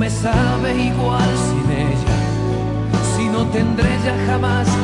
Me sabe igual sin ella si no tendré ya jamás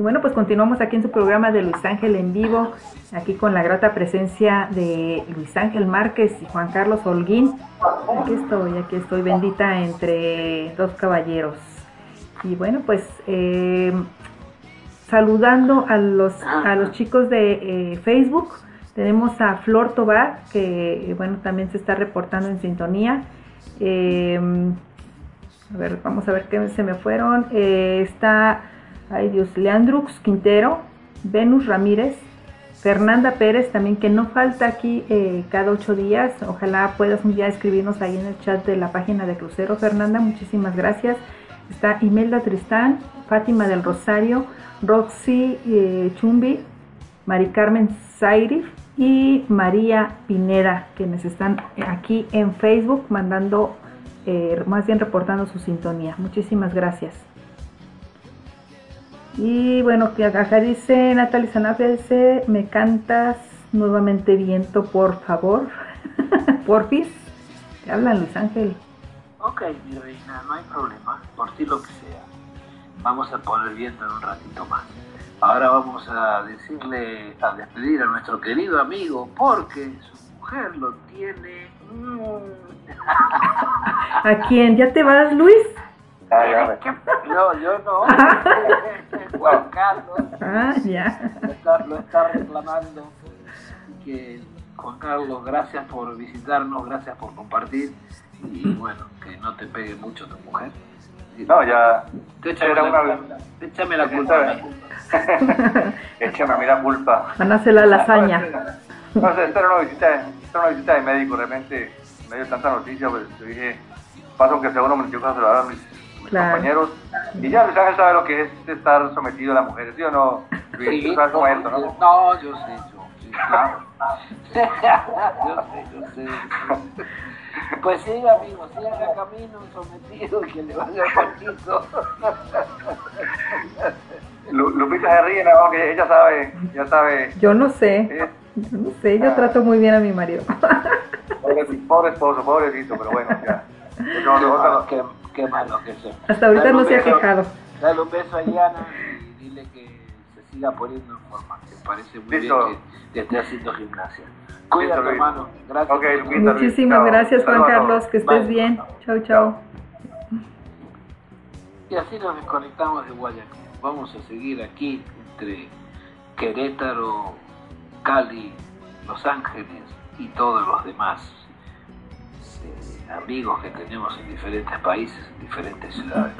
Y bueno, pues continuamos aquí en su programa de Luis Ángel en vivo, aquí con la grata presencia de Luis Ángel Márquez y Juan Carlos Holguín. Aquí estoy, aquí estoy, bendita entre dos caballeros. Y bueno, pues eh, saludando a los, a los chicos de eh, Facebook, tenemos a Flor Tobar, que eh, bueno, también se está reportando en sintonía. A ver, vamos a ver qué se me fueron. está ay Dios, Leandrux Quintero, Venus Ramírez, Fernanda Pérez también, que no falta aquí eh, cada ocho días. Ojalá puedas un día escribirnos ahí en el chat de la página de Crucero. Fernanda, muchísimas gracias. Está Imelda Tristán, Fátima del Rosario, Roxy eh, Chumbi, Mari Carmen Zairif y María Pineda, quienes están aquí en Facebook mandando, eh, más bien reportando su sintonía. Muchísimas gracias. Y bueno, que acá dice Natalie Sanabria, dice, me cantas nuevamente viento, por favor. Porfis. Te hablan Luis Ángel. Ok, mi reina, no hay problema, por ti lo que sea. Vamos a poner viento en un ratito más. Ahora vamos a decirle, a despedir a nuestro querido amigo, porque su mujer lo tiene... ¿A quién? ¿Ya te vas, Luis? No, yo no. Juan Carlos. Ah, ya. Lo está, lo está reclamando. Que Juan Carlos, gracias por visitarnos, gracias por compartir. Y bueno, que no te pegue mucho tu mujer. No, ya. Te échame, Era la, una- culpa. Échame la culpa. Échame a mí la culpa. Van a hacer la lasaña. No sé, esta era una visita, esta era una visita de médico, realmente, en medio de tanta noticia, pues yo dije, paso que sea uno me a saludar a mis Claro. compañeros. Y ya Luis Ángel sabe lo que es estar sometido a las mujeres, ¿sí o no? Luis? Sí, sabes cómo es esto, ¿no? no, yo sé, yo, sí, claro. yo sé, yo sé. Pues siga, amigo, siga el camino sometido y que le vaya bonito. Lu- Lupita se ríe, nada más que ella sabe, ya sabe. Yo no sé. Yo no sé, yo trato muy bien a mi marido. pobre, pobre esposo, pobrecito, pero bueno, ya. No, no, no, qué, malo que sea. Hasta ahorita Dale no se ha quejado. Dale un beso a Diana y dile que se siga poniendo en forma. Que parece muy Listo. bien que, que esté haciendo gimnasia. Cuídate, hermano. Gracias. Muchísimas Chao. gracias, Juan Carlos. Que estés Bye. bien. Chau, chau. Y así nos desconectamos de Guayaquil. Vamos a seguir aquí entre Querétaro, Cali, Los Ángeles y todos los demás amigos que tenemos en diferentes países, en diferentes ciudades.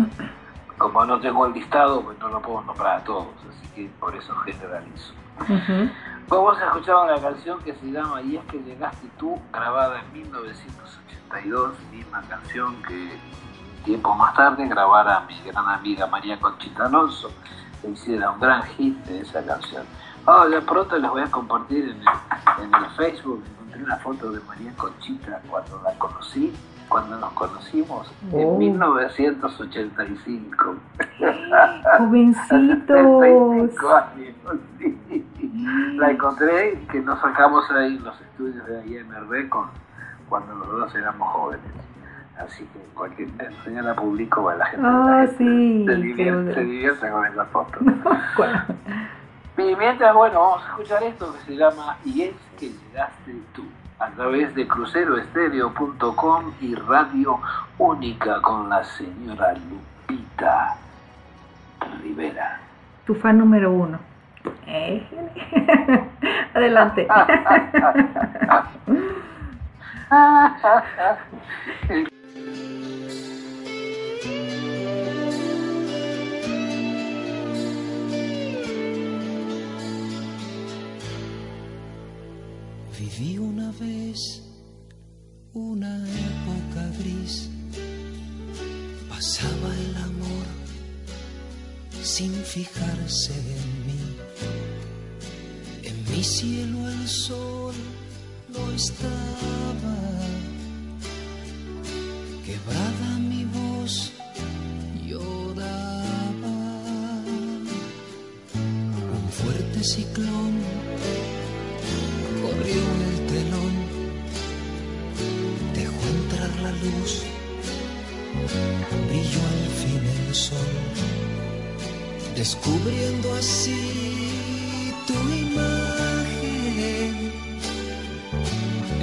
Como no tengo el listado, pues no lo puedo nombrar a todos, así que por eso generalizo. Ujú. Vamos a escuchar una canción que se llama Y es que llegaste tú, grabada en 1982, misma canción que tiempo más tarde grabara mi gran amiga María Conchita Alonso, que hiciera un gran hit de esa canción. Ah, ya pronto les voy a compartir en el, en el Facebook, una foto de María Conchita cuando la conocí, cuando nos conocimos, Oh. en 1985. Jovencitos. 35 años, sí. La encontré que nos sacamos ahí en los estudios de IMRB con, cuando los dos éramos jóvenes. Así que cualquier día ya la gente, Ah, la gente sí, se, divierte, bueno. se divierte con esa foto. Y mientras, bueno, vamos a escuchar esto que se llama Y es que llegaste tú, a través de cruceroestereo.com y Radio Única con la señora Lupita Rivera. Tu fan número uno. Eh, Adelante. vez una época gris, pasaba el amor sin fijarse en mí. En mi cielo el sol no estaba, quebrada mi voz lloraba. Un fuerte ciclón corrió telón, dejó entrar la luz, brilló al fin el sol, descubriendo así tu imagen,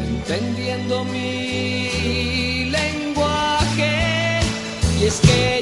entendiendo mi lenguaje, y es que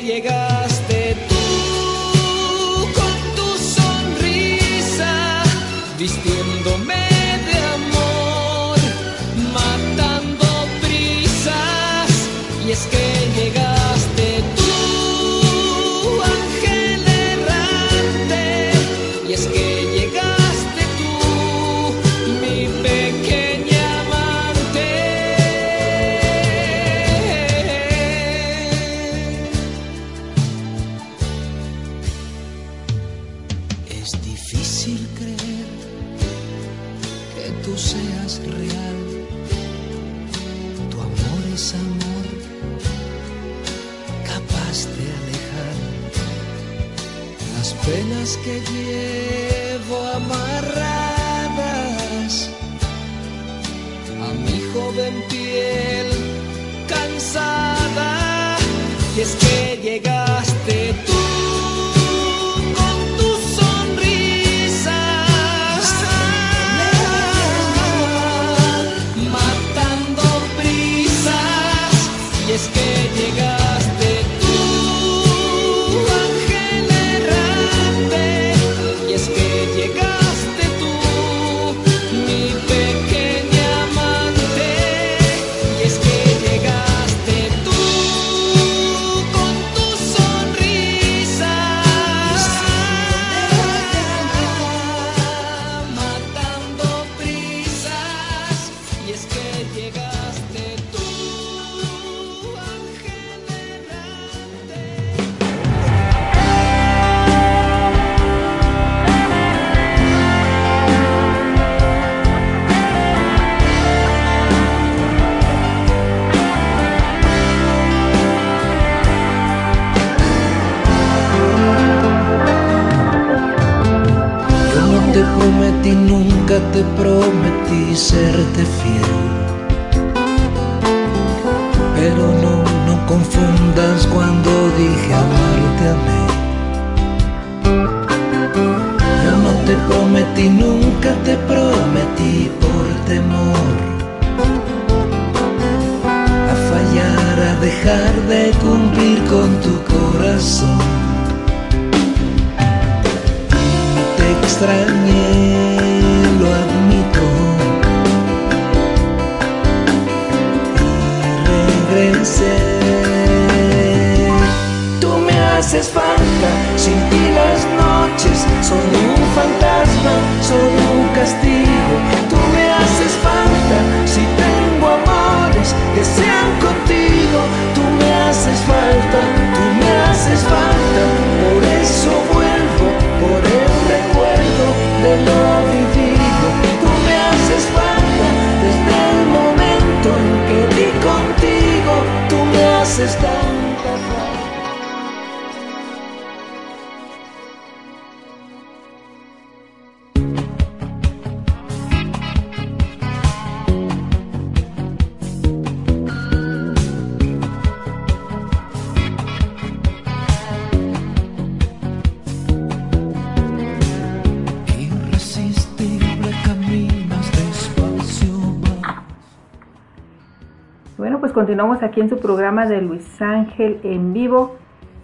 continuamos aquí en su programa de Luis Ángel en vivo.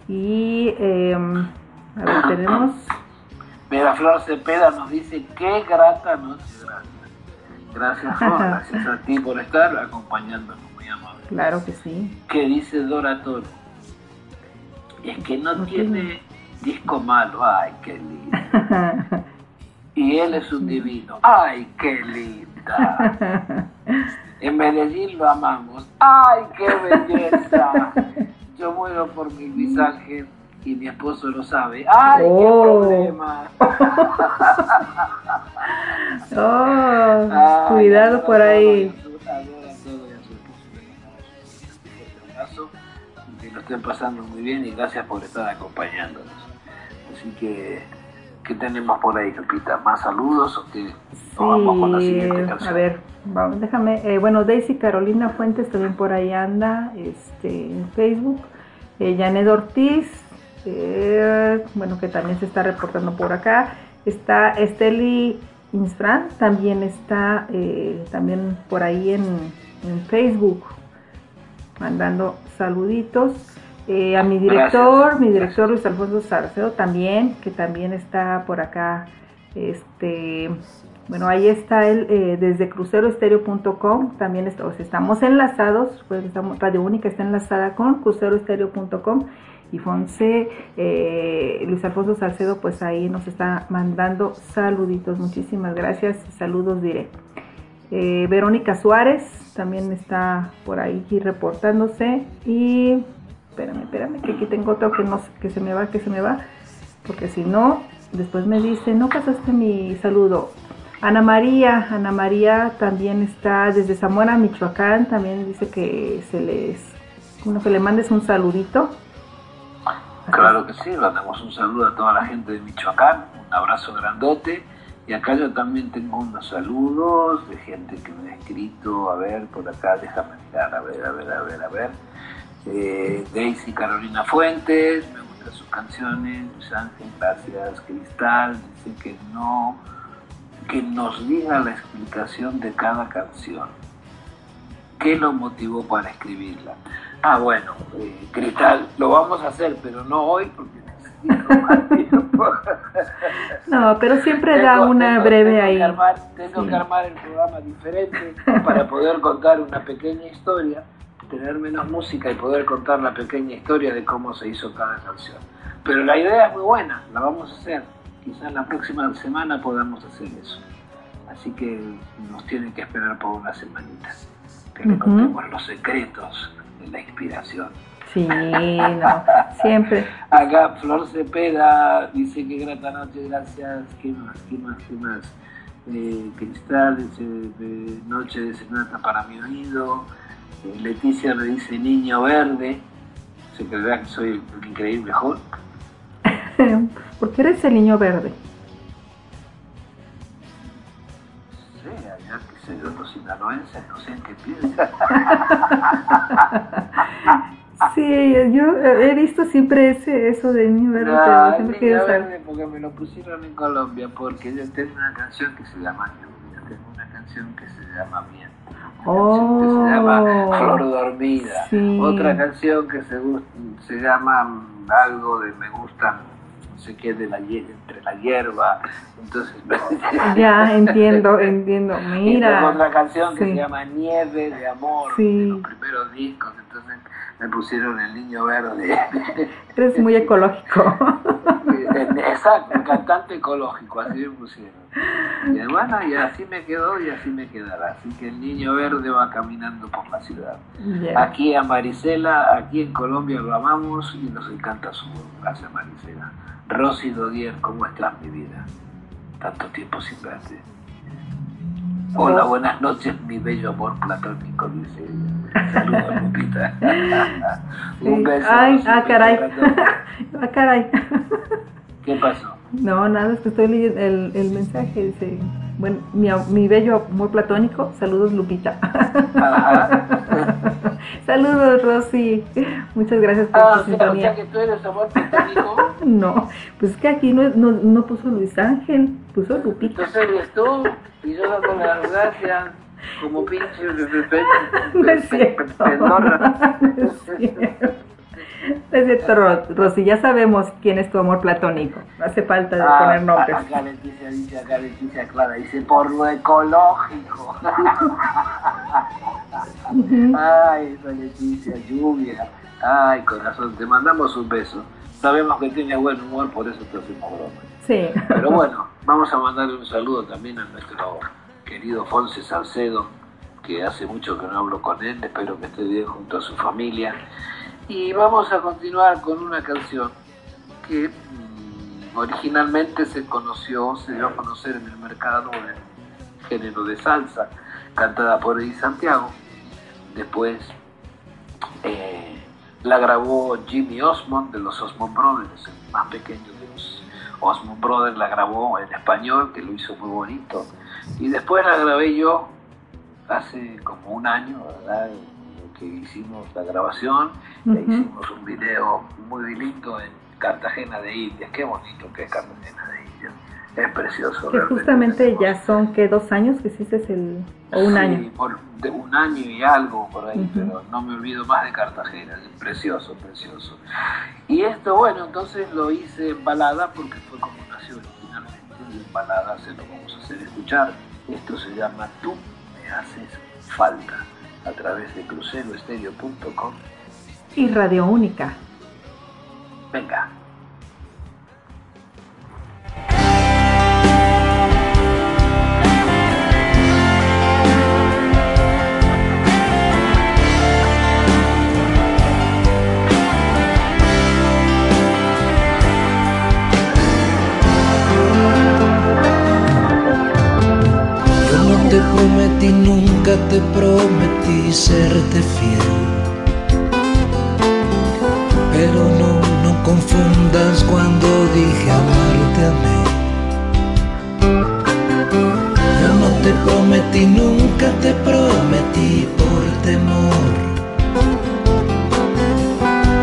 Y eh, a ver, tenemos. Mira, Flor Cepeda nos dice, qué grata noche, gracias. Gracias, Flor, gracias a ti por estar acompañándonos, muy amable. Claro que sí. ¿Qué dice Dora Toro? Es que no, No tiene tiene. disco malo, ay, qué lindo. Y él es un divino, ay, qué linda. En Medellín lo amamos, ay, qué belleza. Yo muero por mi Luis Ángel y mi esposo lo sabe, ay, Oh. qué problema. Oh, cuidado por ahí. que lo estén pasando muy bien y gracias por estar acompañándonos. Así que, ¿qué tenemos por ahí, Lupita? ¿Más saludos o qué? O vamos con la Sí, siguiente canción. a ver, vamos, déjame. eh, bueno, Daisy Carolina Fuentes también por ahí anda este, en Facebook. Eh, Janet Ortiz, eh, bueno, que también se está reportando por acá. Está Esteli Insfran, también está eh, también por ahí en, en Facebook, mandando saluditos. Eh, a mi director, Gracias. mi director Luis Alfonso Sarcedo también, que también está por acá. Este, bueno, ahí está él eh, desde cruceroestereo.com. También est- o sea, estamos enlazados, pues estamos, Radio Única está enlazada con cruceroestereo.com. Y Fonse, eh, Luis Alfonso Salcedo, pues ahí nos está mandando saluditos. Muchísimas gracias saludos diré. Eh, Verónica Suárez también está por ahí reportándose. Y espérame, espérame, que aquí tengo otro que, no, que se me va, que se me va. Porque si no, después me dice, no pasaste mi saludo. Ana María, Ana María también está desde Zamora, Michoacán, también dice que se les, uno que le mandes un saludito. Claro que sí, le damos un saludo a toda la gente de Michoacán, un abrazo grandote. Y acá yo también tengo unos saludos de gente que me ha escrito, a ver, por acá, déjame mirar, a ver, a ver, a ver, a ver. Eh, Daisy Carolina Fuentes, me gustan sus canciones, Luis Ángel, gracias, Cristal, dice que no, que nos diga la explicación de cada canción. ¿Qué lo motivó para escribirla? Ah, bueno, eh, Cristal, lo vamos a hacer, pero no hoy porque necesito más tiempo. No, pero siempre da una tengo- breve tengo ahí. Que armar, tengo Sí. que armar el programa diferente para poder contar una pequeña historia, tener menos música y poder contar la pequeña historia de cómo se hizo cada canción. Pero la idea es muy buena, la vamos a hacer. Quizás la próxima semana podamos hacer eso. Así que nos tienen que esperar por una semanita. Que le Ujú. contemos los secretos de la inspiración. Sí, no, siempre. Acá Flor Cepeda dice que grata noche, gracias. ¿Qué más? ¿Qué más? ¿Qué más? Eh, Cristal dice de noche de serenata para mi oído. Leticia me dice niño verde. Se creerá que soy el increíble Hulk. Porque eres el niño verde. Sí, allá que sé yo, los sinaloenses, no sé en qué piensan. Sí, yo he visto siempre ese, eso de niño verde, No, pero siempre niño verde porque me lo pusieron en Colombia, porque yo tengo una canción que se llama Lluvia, tengo una canción que se llama una canción que se llama Oh. Flor Dormida, Sí. otra canción que se, se llama algo de Me gustan, no sé qué, de la, entre la hierba, entonces... Ya, entiendo, entiendo. Y Mira. otra canción que Sí. se llama Nieve de Amor, Sí. de los primeros discos, entonces me pusieron el niño verde. Eres muy ecológico. Exacto, el cantante ecológico, así me pusieron. Y bueno, y así me quedó y así me quedará. Así que el niño verde va caminando por la ciudad. Aquí a Marisela, aquí en Colombia lo amamos y nos encanta su voz. Gracias Marisela. Rosy Dodier, ¿cómo estás mi vida? Tanto tiempo sin verte. Hola, buenas noches, mi bello amor platónico, dice ella. Saludos, Lupita. Un beso. Ay, ah, caray. Ah, caray. ¿Qué pasó? No, nada, es que estoy leyendo el, el mensaje. Dice, bueno, mi, mi bello amor platónico, saludos Lupita. Saludos Rosy. Muchas gracias por Ah, tu o sea, o sintonía. sea que tú eres amor platónico. No, pues es que aquí no, no, no puso Luis Ángel, puso Lupita. Entonces eres tú y yo dándole las gracias como pinche No es cierto. No es cierto. Cierto, Ro- Rosy, ya sabemos quién es tu amor platónico. No hace falta de Ah, poner nombres. Acá Leticia dice, acá Leticia Clara dice, por lo ecológico. Ay, esa Leticia, lluvia. Ay, corazón, te mandamos un beso. Sabemos que tienes buen humor, por eso te hacemos broma. Sí. Pero bueno, vamos a mandarle un saludo también a nuestro querido Fonse Salcedo, que hace mucho que no hablo con él, espero que esté bien junto a su familia. Y vamos a continuar con una canción que mm, originalmente se conoció, se dio a conocer en el mercado del género de salsa, cantada por Eddie Santiago. Después eh, la grabó Jimmy Osmond de los Osmond Brothers, el más pequeño de los Osmond Brothers, la grabó en español, que lo hizo muy bonito. Y después la grabé yo hace como un año, ¿verdad? Que hicimos la grabación, le Ujú. hicimos un video muy lindo en Cartagena de Indias. Qué bonito que es Cartagena de Indias. Es precioso. Que justamente ya son, que ¿Dos años que hiciste el... o un Sí, año? por- de un año y algo por ahí, Ujú. pero no me olvido más de Cartagena, es precioso, precioso. Y esto, bueno, entonces lo hice en balada porque fue como nació originalmente, y en balada se lo vamos a hacer escuchar. Esto se llama Tú me haces falta, a través de cruceroestereo.com. Y Radio Única. Venga. Te prometí serte fiel. Pero no, no confundas cuando dije amarte a mí. Yo no te prometí, nunca te prometí por temor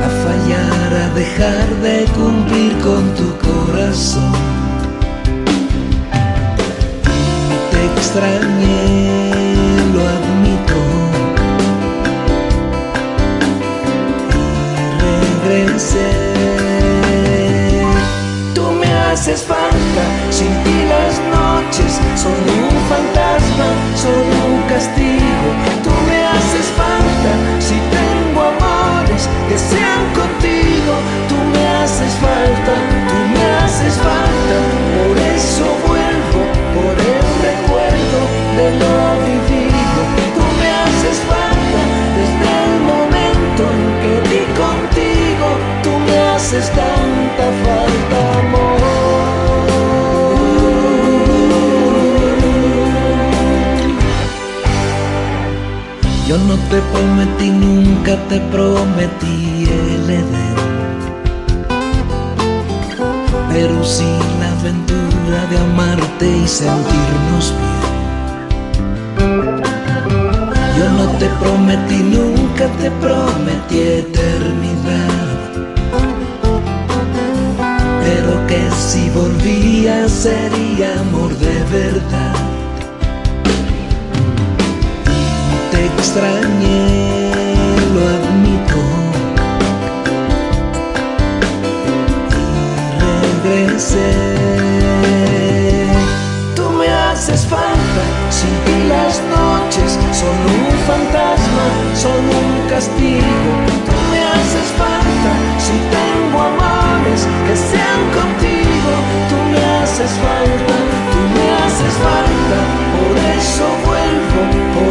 a fallar, a dejar de cumplir con tu corazón. Y te extrañé, lo admito. Y regresé. Tú me haces falta, sin ti las noches son un fantasma, son un castigo. Tú me haces falta, si tengo amores que sean contigo. Tú me haces falta, tú me haces falta. Haces tanta falta, amor. Yo no te prometí, nunca te prometí el Edén. Pero sí la aventura de amarte y sentirnos bien. Yo no te prometí, nunca te prometí eternidad. Pero que si volvía sería amor de verdad. te extrañé, lo admito. Y regresé. Tú me haces falta, sin ti las noches son un fantasma, son un castigo. Sean contigo. Tú me haces falta, tú me haces falta, por eso vuelvo, por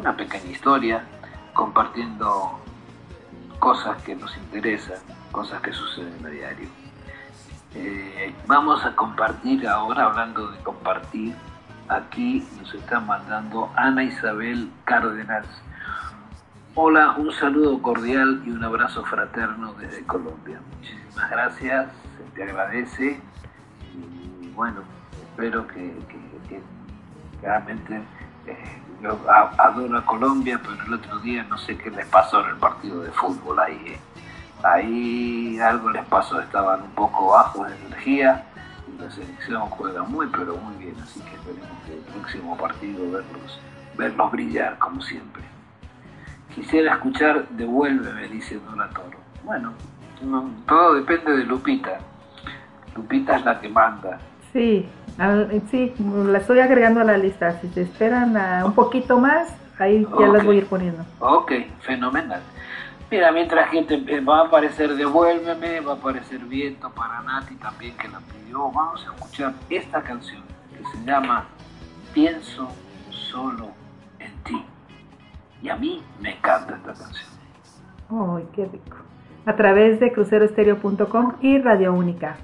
alguna pequeña historia, compartiendo cosas que nos interesan, cosas que suceden a diario. Eh, vamos a compartir ahora, hablando de compartir, aquí nos está mandando Ana Isabel Cárdenas. Hola, un saludo cordial y un abrazo fraterno desde Colombia. Muchísimas gracias, se te agradece y bueno, espero que realmente eh, adoro a Colombia, pero el otro día no sé qué les pasó en el partido de fútbol ahí. eh. Ahí algo les pasó, estaban un poco bajos de energía y la selección juega muy pero muy bien, así que esperemos que el próximo partido verlos, verlos brillar como siempre. Quisiera escuchar Devuélveme, dice Dora Toro. Bueno, todo depende de Lupita. Lupita es la que manda. Sí, sí, la estoy agregando a la lista. Si te esperan un poquito más, ahí ya las voy a ir poniendo. Ok, fenomenal. Mira, mientras que te, va a aparecer Devuélveme, va a aparecer Viento para Nati también que la pidió. Vamos a escuchar esta canción que se llama Pienso solo en ti. Y a mí me encanta esta canción. ¡Ay, qué rico! A través de cruceroestereo.com y Radio Única.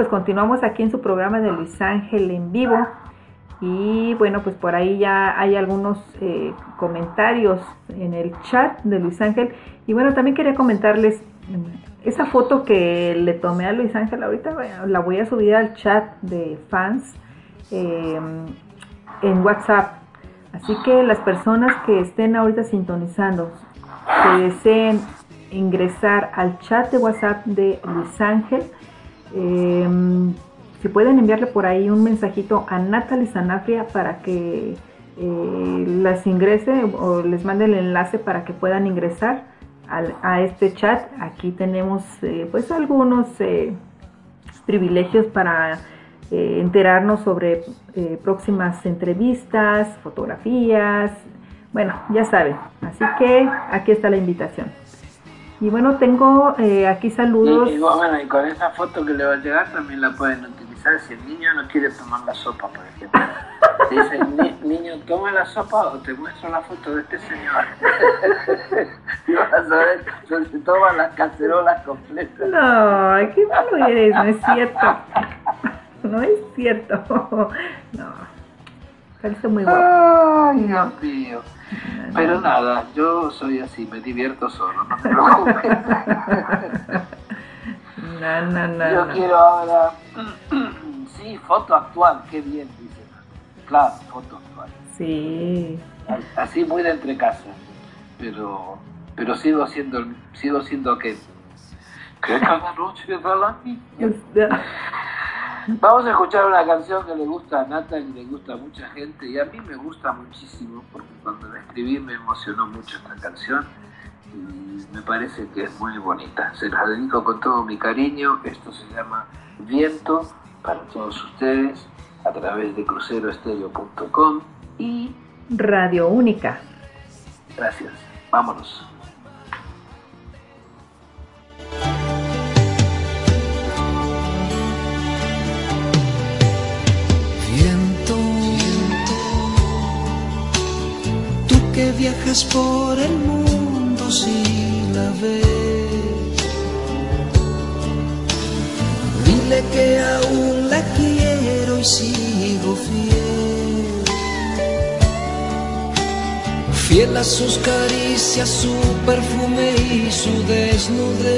Pues continuamos aquí en su programa de Luis Ángel en vivo. Y bueno, pues por ahí ya hay algunos eh, comentarios en el chat de Luis Ángel. Y bueno, también quería comentarles mm, esa foto que le tomé a Luis Ángel ahorita, la voy a subir al chat de fans em, en WhatsApp. Así que las personas que estén ahorita sintonizando, que deseen ingresar al chat de WhatsApp de Luis Ángel, eh, si pueden enviarle por ahí un mensajito a Natalie Sanafria para que eh, las ingrese o les mande el enlace para que puedan ingresar a este chat. Aquí tenemos eh, pues algunos eh, privilegios para enterarnos sobre próximas entrevistas, fotografías, bueno, ya saben. Así que aquí está la invitación. Y bueno, tengo aquí saludos. Y, bueno, y con esa foto que le va a llegar también la pueden utilizar si el niño no quiere tomar la sopa, por ejemplo. dice, niño, toma la sopa o te muestro la foto de este señor. y vas a ver, se toma las cacerolas completas. No, qué malo eres, no es cierto. No es cierto. No. Parece muy bueno. Ay, Dios mío. Pero nada, yo soy así, me divierto solo, no te preocupes. No, no, no. Yo quiero ahora. sí, foto actual, qué bien, dice. Claro, foto actual. Sí. Así muy de entre casa. Pero, pero sigo siendo, sigo siendo aquel. Que cada noche da la Vamos a escuchar una canción que le gusta a Nata y le gusta a mucha gente y a mí me gusta muchísimo porque cuando la escribí me emocionó mucho esta canción y me parece que es muy bonita. Se la dedico con todo mi cariño. Esto se llama Viento para todos ustedes a través de cruceroestereo.com y Radio Única. Gracias. Vámonos. Que viajas por el mundo si la ves. Dile que aún la quiero y sigo fiel. Fiel a sus caricias, su perfume y su desnudez.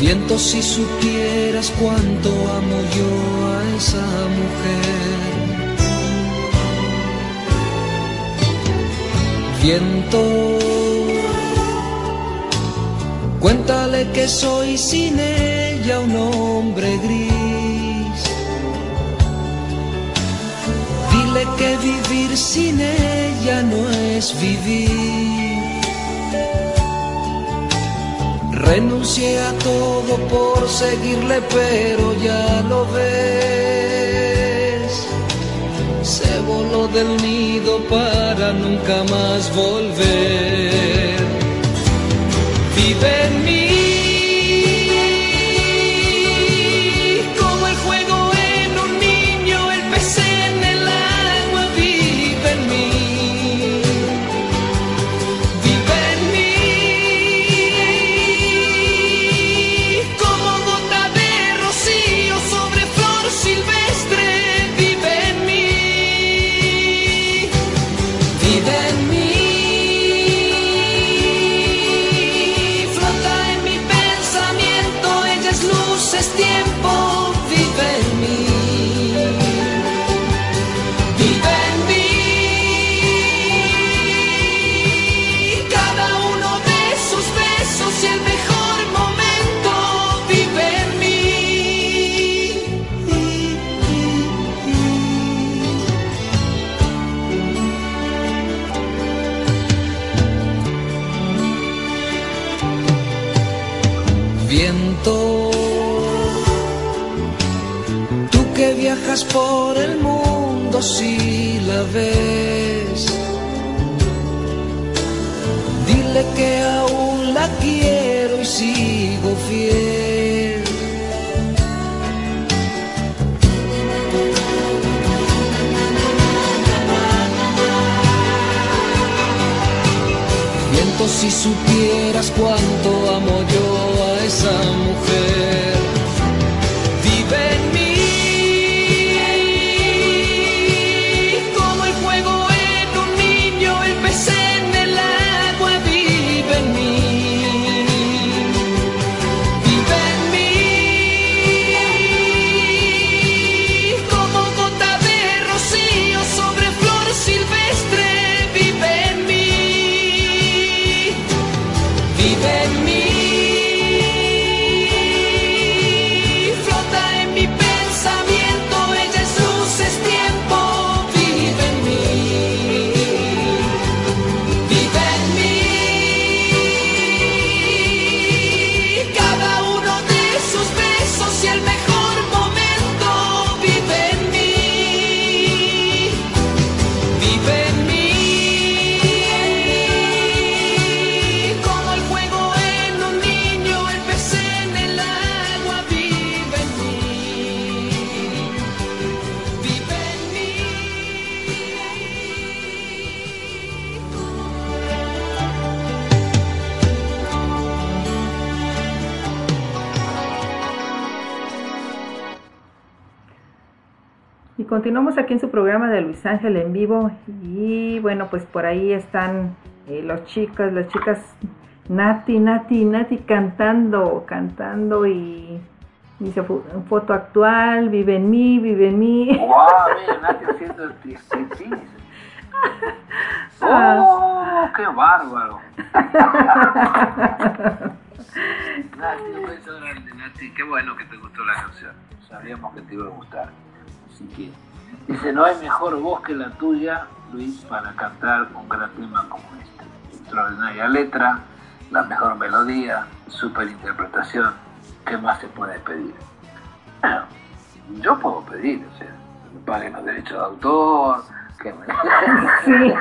Viento si supieras cuánto amo yo a esa mujer. Viento. Cuéntale que soy sin ella un hombre gris. Dile que vivir sin ella no es vivir. Renuncié a todo por seguirle, pero ya lo ves voló del nido para nunca más volver. Vive en mí. Por el mundo si la ves. Dile que aún la quiero y sigo fiel. Viento si supieras cuánto amo yo a Y continuamos aquí en su programa de Luis Ángel en vivo y bueno, pues por ahí están eh, los chicos, las chicas Nati, Nati, Nati cantando, cantando y dice foto actual, vive en mí, vive en mí. ¡Wow! Nati haciendo el ¡Oh! ¡Qué bárbaro! Nati, un beso grande, Nati. Qué bueno que te gustó la canción. Sabíamos que te iba a gustar. Así que dice, no hay mejor voz que la tuya, Luis, para cantar un gran tema como este. Extraordinaria letra, la mejor melodía, super interpretación. ¿Qué más se puede pedir? Bueno, yo puedo pedir, o sea, que me paguen los derechos de autor, que me... Sí.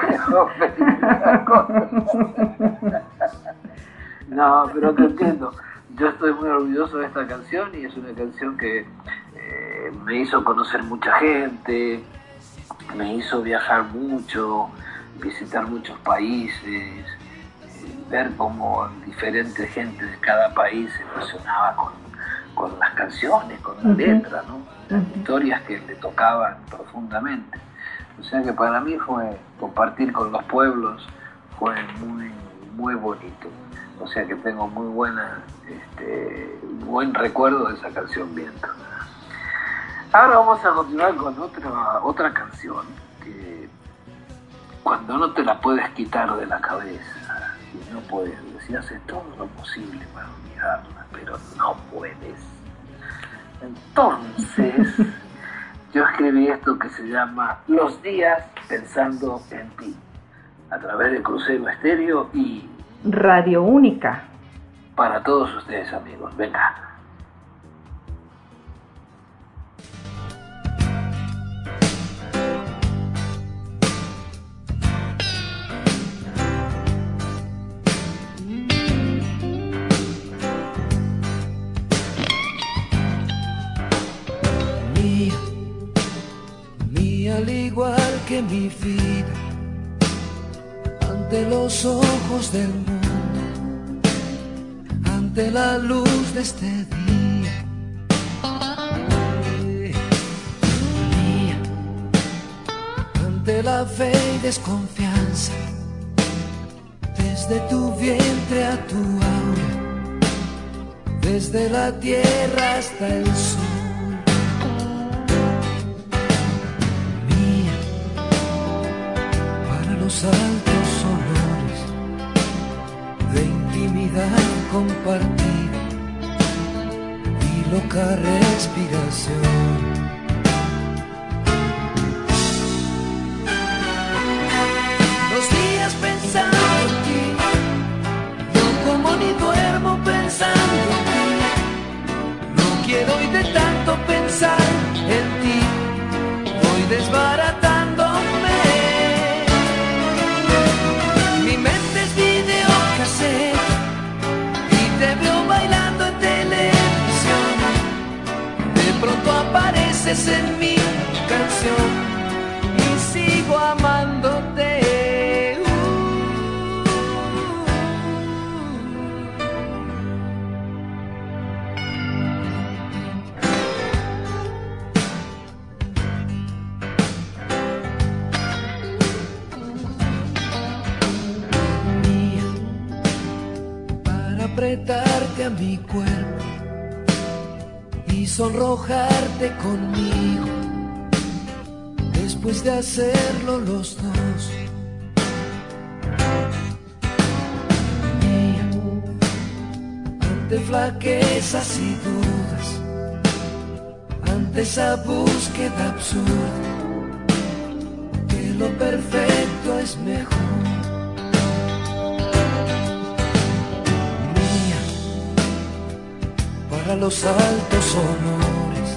no, pero te entiendo. Yo estoy muy orgulloso de esta canción y es una canción que eh, me hizo conocer mucha gente, me hizo viajar mucho, visitar muchos países, eh, ver cómo diferente gente de cada país se emocionaba con, con las canciones, con la letra, ¿no? las historias que le tocaban profundamente. O sea que para mí fue compartir con los pueblos, fue muy, muy bonito. O sea que tengo muy buena, este, buen recuerdo de esa canción Viento. Ahora vamos a continuar con otra, otra canción que cuando no te la puedes quitar de la cabeza y no puedes, decir, haces todo lo posible para olvidarla, pero no puedes. Entonces, yo escribí esto que se llama Los días pensando en ti, a través de Crucero Estéreo y Radio Única. Para todos ustedes amigos, venga. que mi vida ante los ojos del mundo, ante la luz de este día. Mía, ante la fe y desconfianza, desde tu vientre a tu aura, desde la tierra hasta el sol altos olores de intimidad compartida y loca respiración. Los días pensando en ti, no como ni duermo pensando en ti, no quiero ir de tanto pensar en ti, voy desbaratando. En mi canción y sigo amándote. Para apretarte a mi cuerpo sonrojarte conmigo después de hacerlo los dos. Mía, ante flaquezas y dudas, ante esa búsqueda absurda, que lo perfecto es mejor. Para los altos honores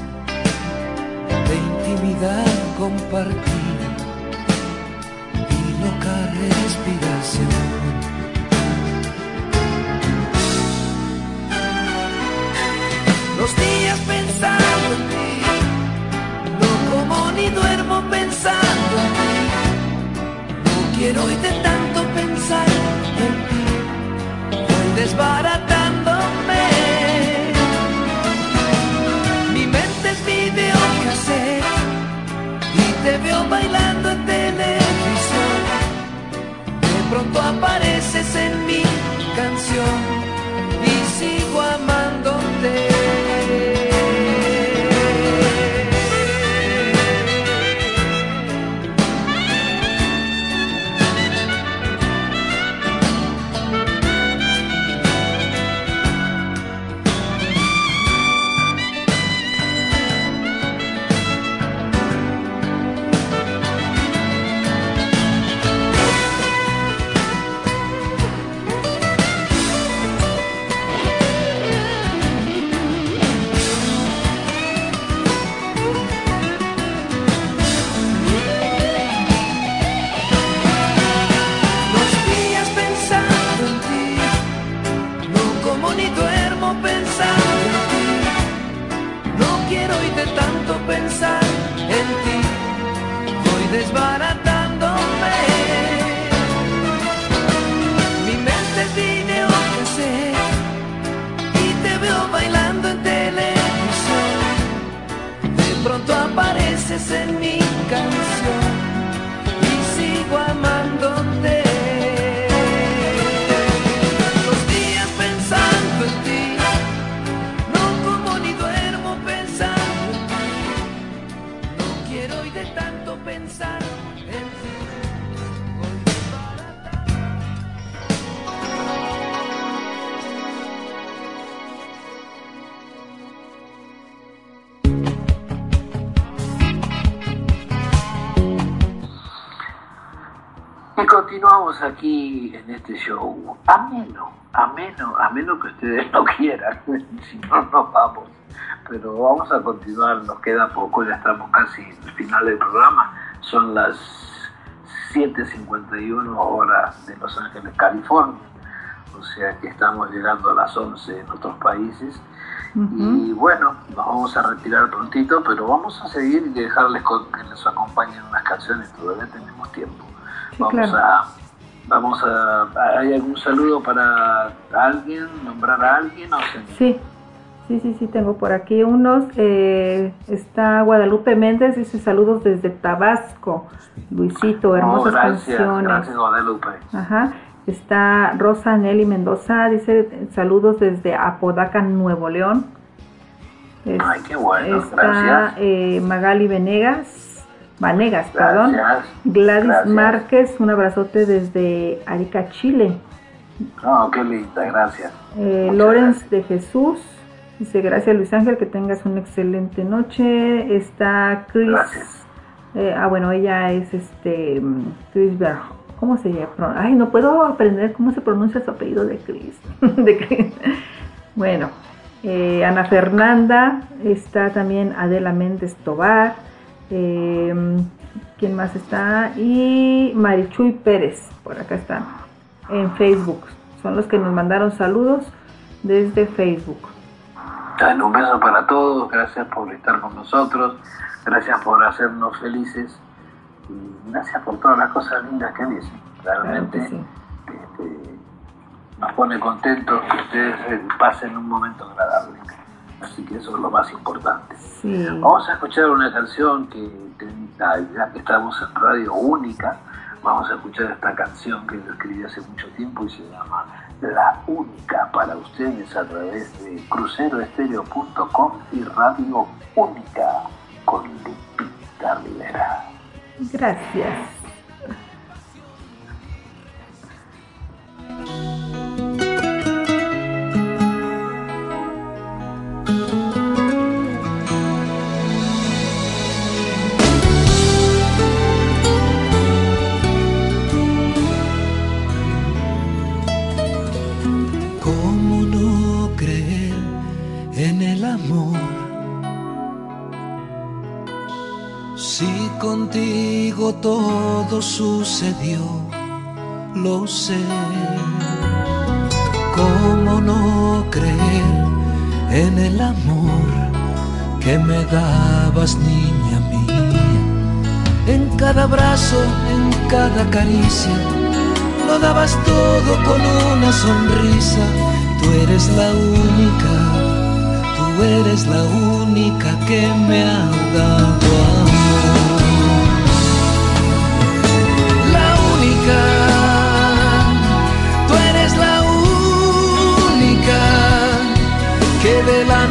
de intimidad compartida y loca respiración. Los días pensando en ti, no como ni duermo pensando en ti. No quiero de tanto pensar en ti, voy desbaratándome. y te veo bailando en televisión. De pronto apareces en mi canción y sigo amando. veces en mi canción. Aquí en este show. Ameno, ameno, ameno que ustedes no quieran, si no nos vamos. Pero vamos a continuar, nos queda poco, ya estamos casi en el final del programa. Son las 7.51 horas de Los Ángeles, California. O sea que estamos llegando a las 11 en otros países. Y bueno, nos vamos a retirar prontito, pero vamos a seguir y dejarles con, que les acompañen unas canciones, todavía tenemos tiempo. Sí, vamos claro. a vamos a ¿hay algún saludo para alguien, nombrar a alguien o se- Sí, sí, sí, sí, tengo por aquí unos. eh, está Guadalupe Méndez, dice saludos desde Tabasco. Luisito, Oh, hermosas gracias, canciones. gracias Guadalupe. Ajá. Está Rosa Nelly Mendoza, dice saludos desde Apodaca, Nuevo León. Es- Ay, qué bueno, está gracias. eh, Magali Venegas, Vanegas, perdón. Gladys Gracias. Márquez, un abrazote desde Arica, Chile. No, qué linda, gracias. Eh, Lorenz de Jesús, dice gracias Luis Ángel, que tengas una excelente noche. Está Chris, Gracias. eh, ah bueno, ella es este Chris Ver, ¿cómo se llama? Ay, no puedo aprender cómo se pronuncia su apellido de Chris. de Chris. Bueno, eh, Ana Fernanda, está también Adela Méndez Tobar, eh, ¿quién más está? Y Marichuy Pérez, por acá están, en Facebook. Son los que nos mandaron saludos desde Facebook. Un beso para todos, gracias por estar con nosotros, gracias por hacernos felices y gracias por todas las cosas lindas que dicen. Realmente Claro que sí. este, nos pone contentos que ustedes eh, pasen un momento agradable. Así que eso es lo más importante. Sí. Vamos a escuchar una canción que, ya que estamos en Radio Única, vamos a escuchar esta canción que yo escribí hace mucho tiempo y se llama La Única para ustedes a través de cruceroestereo.com y Radio Única con Lupita Rivera. Gracias. Todo sucedió, lo sé. ¿Cómo no creer en el amor que me dabas, niña mía? En cada abrazo, en cada caricia, lo dabas todo con una sonrisa. Tú eres la única, tú eres la única que me ha dado amor.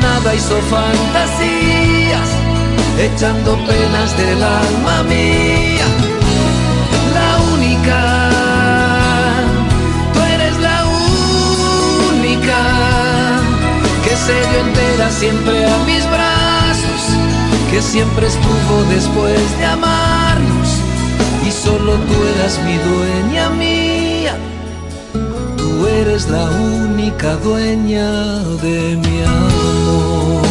Nada hizo fantasías, echando penas del alma mía la única. Tú eres la única que se dio entera siempre a mis brazos, que siempre estuvo después de amarnos y solo tú eras mi dueña mía. Tú eres la única dueña de mi amor.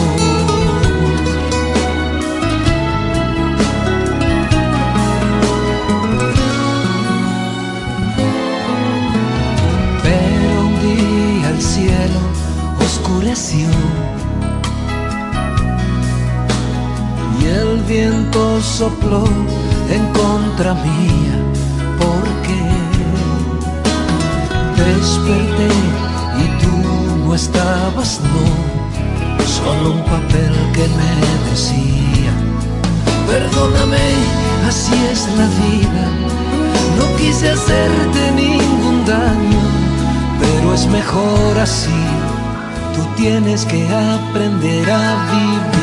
Pero un día el cielo oscureció y el viento sopló en contra mía y tú no estabas, no, solo un papel que me decía Perdóname, así es la vida. No quise hacerte ningún daño, pero es mejor así. Tú tienes que aprender a vivir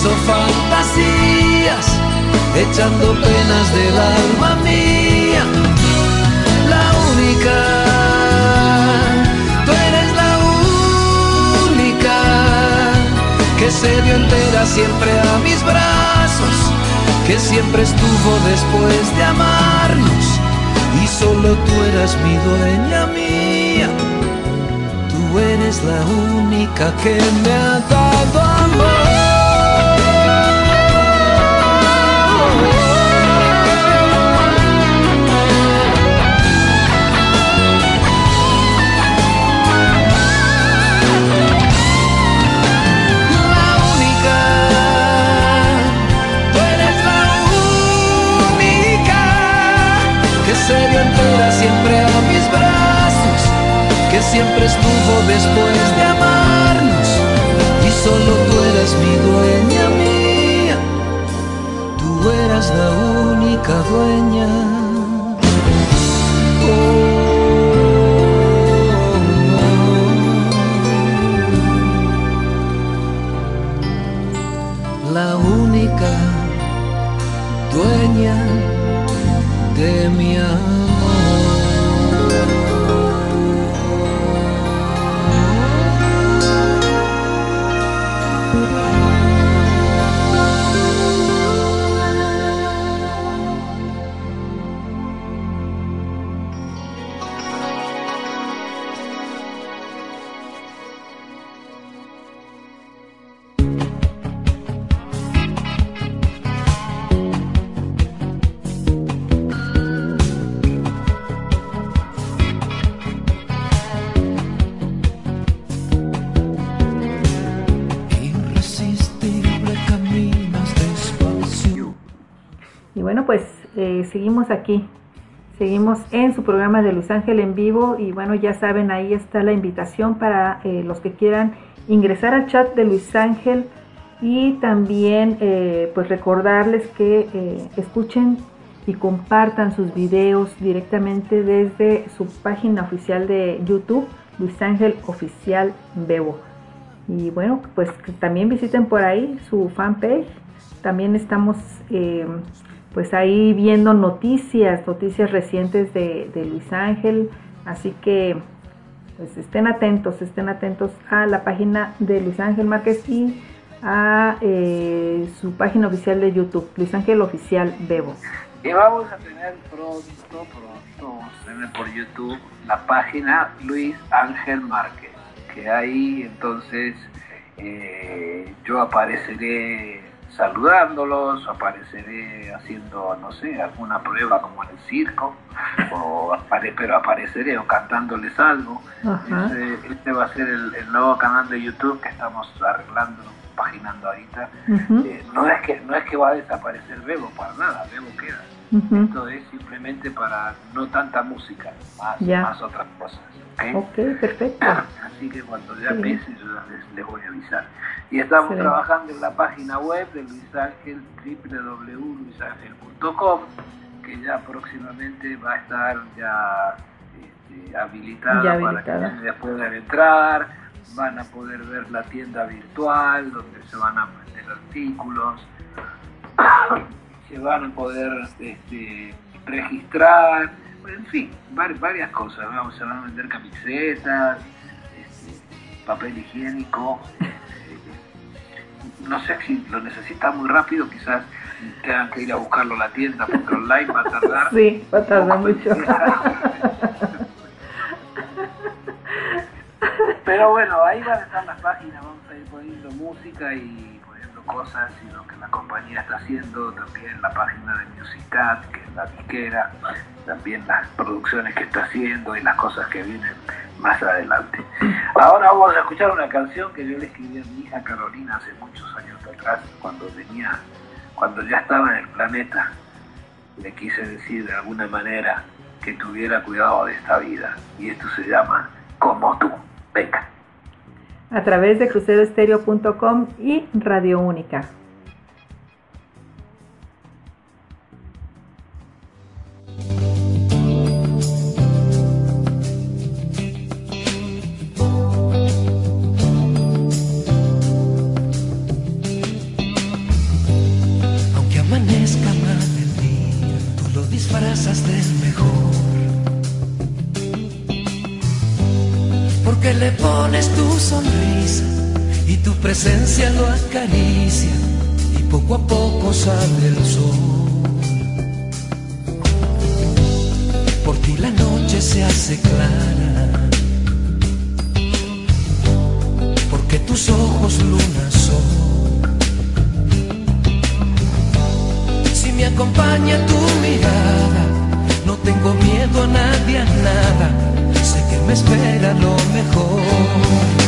hizo fantasías, echando penas del alma mía. La única, tú eres la única que se dio entera siempre a mis brazos, que siempre estuvo después de amarnos y solo tú eras mi dueña mía. Tú eres la única que me ha dado amor. Siempre a mis brazos, que siempre estuvo después de amarnos y solo tú eras mi dueña mía, la única dueña. Seguimos aquí, seguimos en su programa de Luis Ángel en vivo y bueno, ya saben, ahí está la invitación para eh, los que quieran ingresar al chat de Luis Ángel y también eh, pues recordarles que eh, escuchen y compartan sus videos directamente desde su página oficial de YouTube, Luis Ángel Oficial Bebo. Y bueno, pues también visiten por ahí su fanpage. También estamos eh, pues ahí viendo noticias, noticias recientes de, Luis Ángel. Así que pues estén atentos, estén atentos a la página de Luis Ángel Márquez y a eh, su página oficial de YouTube, Luis Ángel Oficial Bebo. Y vamos a tener pronto, pronto, vamos a tener por YouTube la página Luis Ángel Márquez, que ahí entonces eh, yo apareceré saludándolos, apareceré haciendo, no sé, alguna prueba como en el circo, o apare- pero apareceré o cantándoles algo. Ajá. Este, va a ser el, el nuevo canal de YouTube que estamos arreglando, paginando ahorita. Eh, no es que no es que va a desaparecer Bebo para nada, Bebo queda. Esto es simplemente para no tanta música, más otras cosas. ¿Ok? Ok, perfecto. Así que cuando ya Sí. empiece yo les, les voy a avisar. Y estamos trabajando en la página web de Luis Ángel, www.luisangel.com, que ya próximamente va a estar ya este, habilitada, Ya para que ustedes puedan entrar, van a poder ver la tienda virtual donde se van a vender artículos, se van a poder este, registrar, en fin, var- varias cosas, vamos, se van a vender camisetas, este, papel higiénico, eh, no sé si lo necesitan muy rápido, quizás tengan que ir a buscarlo a la tienda porque online va a tardar. Sí, va a tardar mucho. Pero bueno, ahí van a estar las páginas, vamos a ir poniendo música y poniendo cosas y lo que la compañía está haciendo, también la página de Musicat, que es la disquera, también las producciones que está haciendo y las cosas que vienen más adelante. Ahora vamos a escuchar una canción que yo le escribí a mi hija Carolina hace muchos años atrás, cuando venía, cuando ya estaba en el planeta. le quise decir de alguna manera que tuviera cuidado de esta vida. Y esto se llama Como tú. Venga. A través de cruceroestereo.com y Radio Única. Presencia lo acaricia y poco a poco sale el sol. Por ti la noche se hace clara, porque tus ojos luna son. Si me acompaña tu mirada, no tengo miedo a nadie, a nada, que espera lo mejor.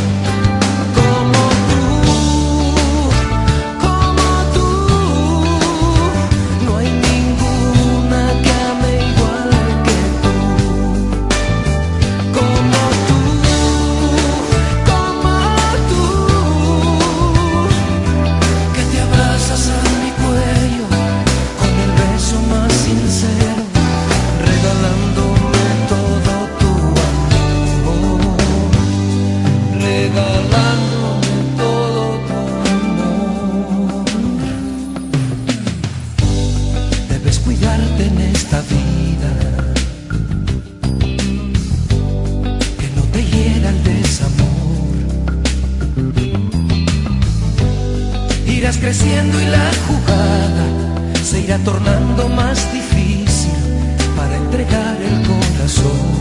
vida. Que no te hiera el desamor. Irás creciendo y la jugada se irá tornando más difícil para entregar el corazón.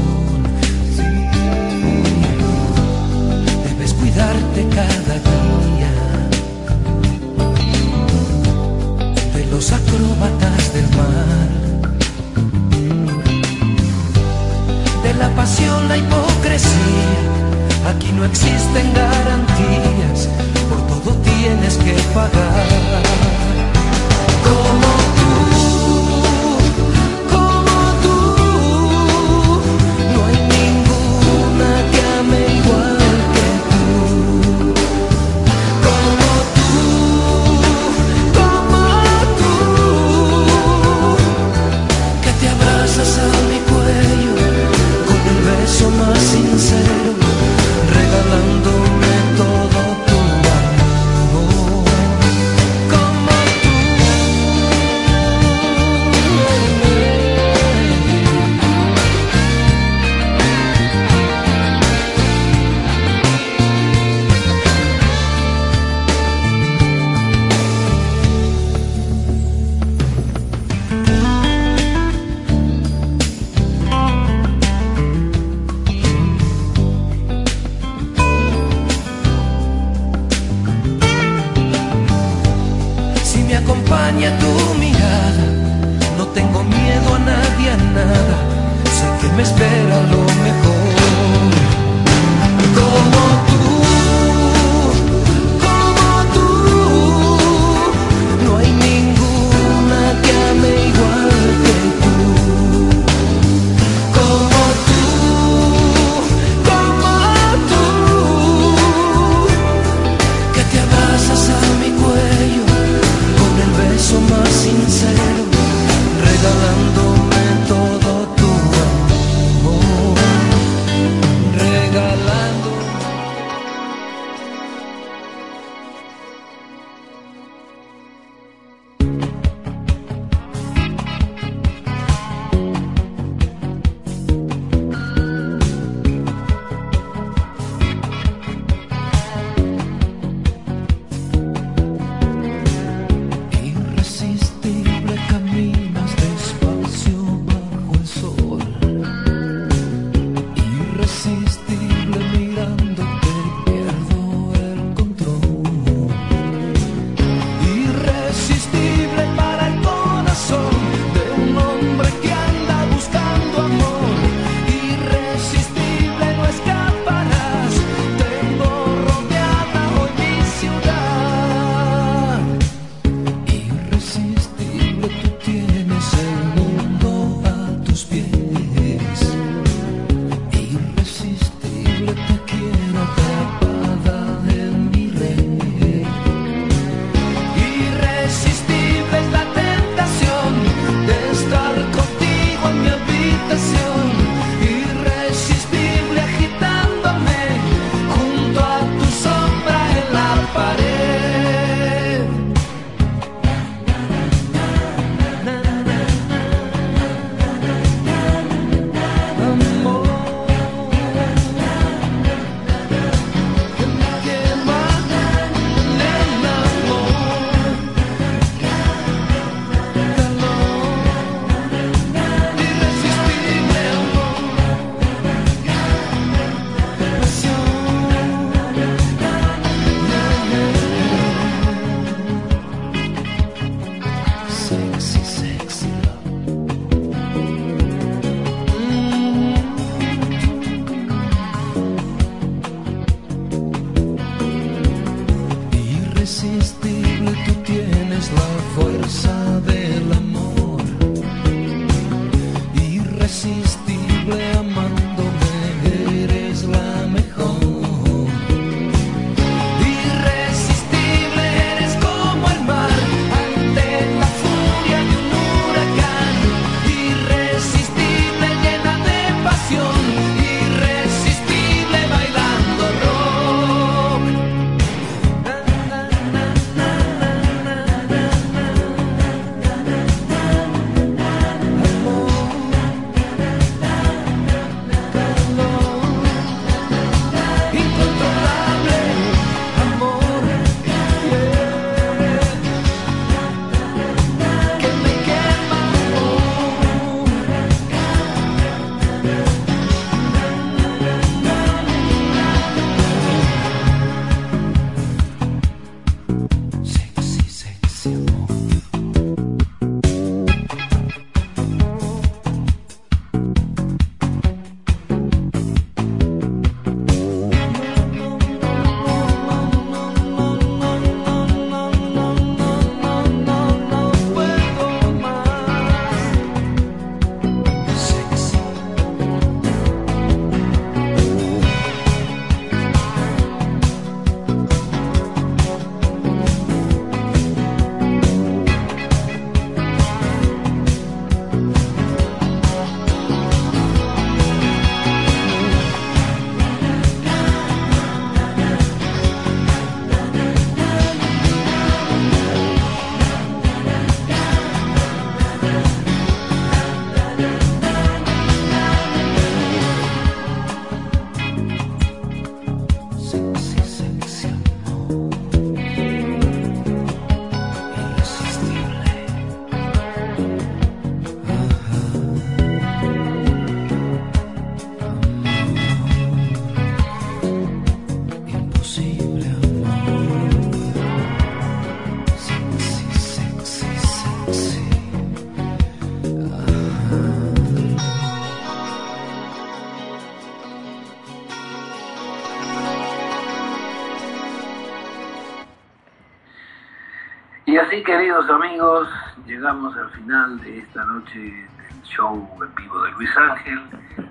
Queridos amigos, llegamos al final de esta noche del show en vivo de Luis Ángel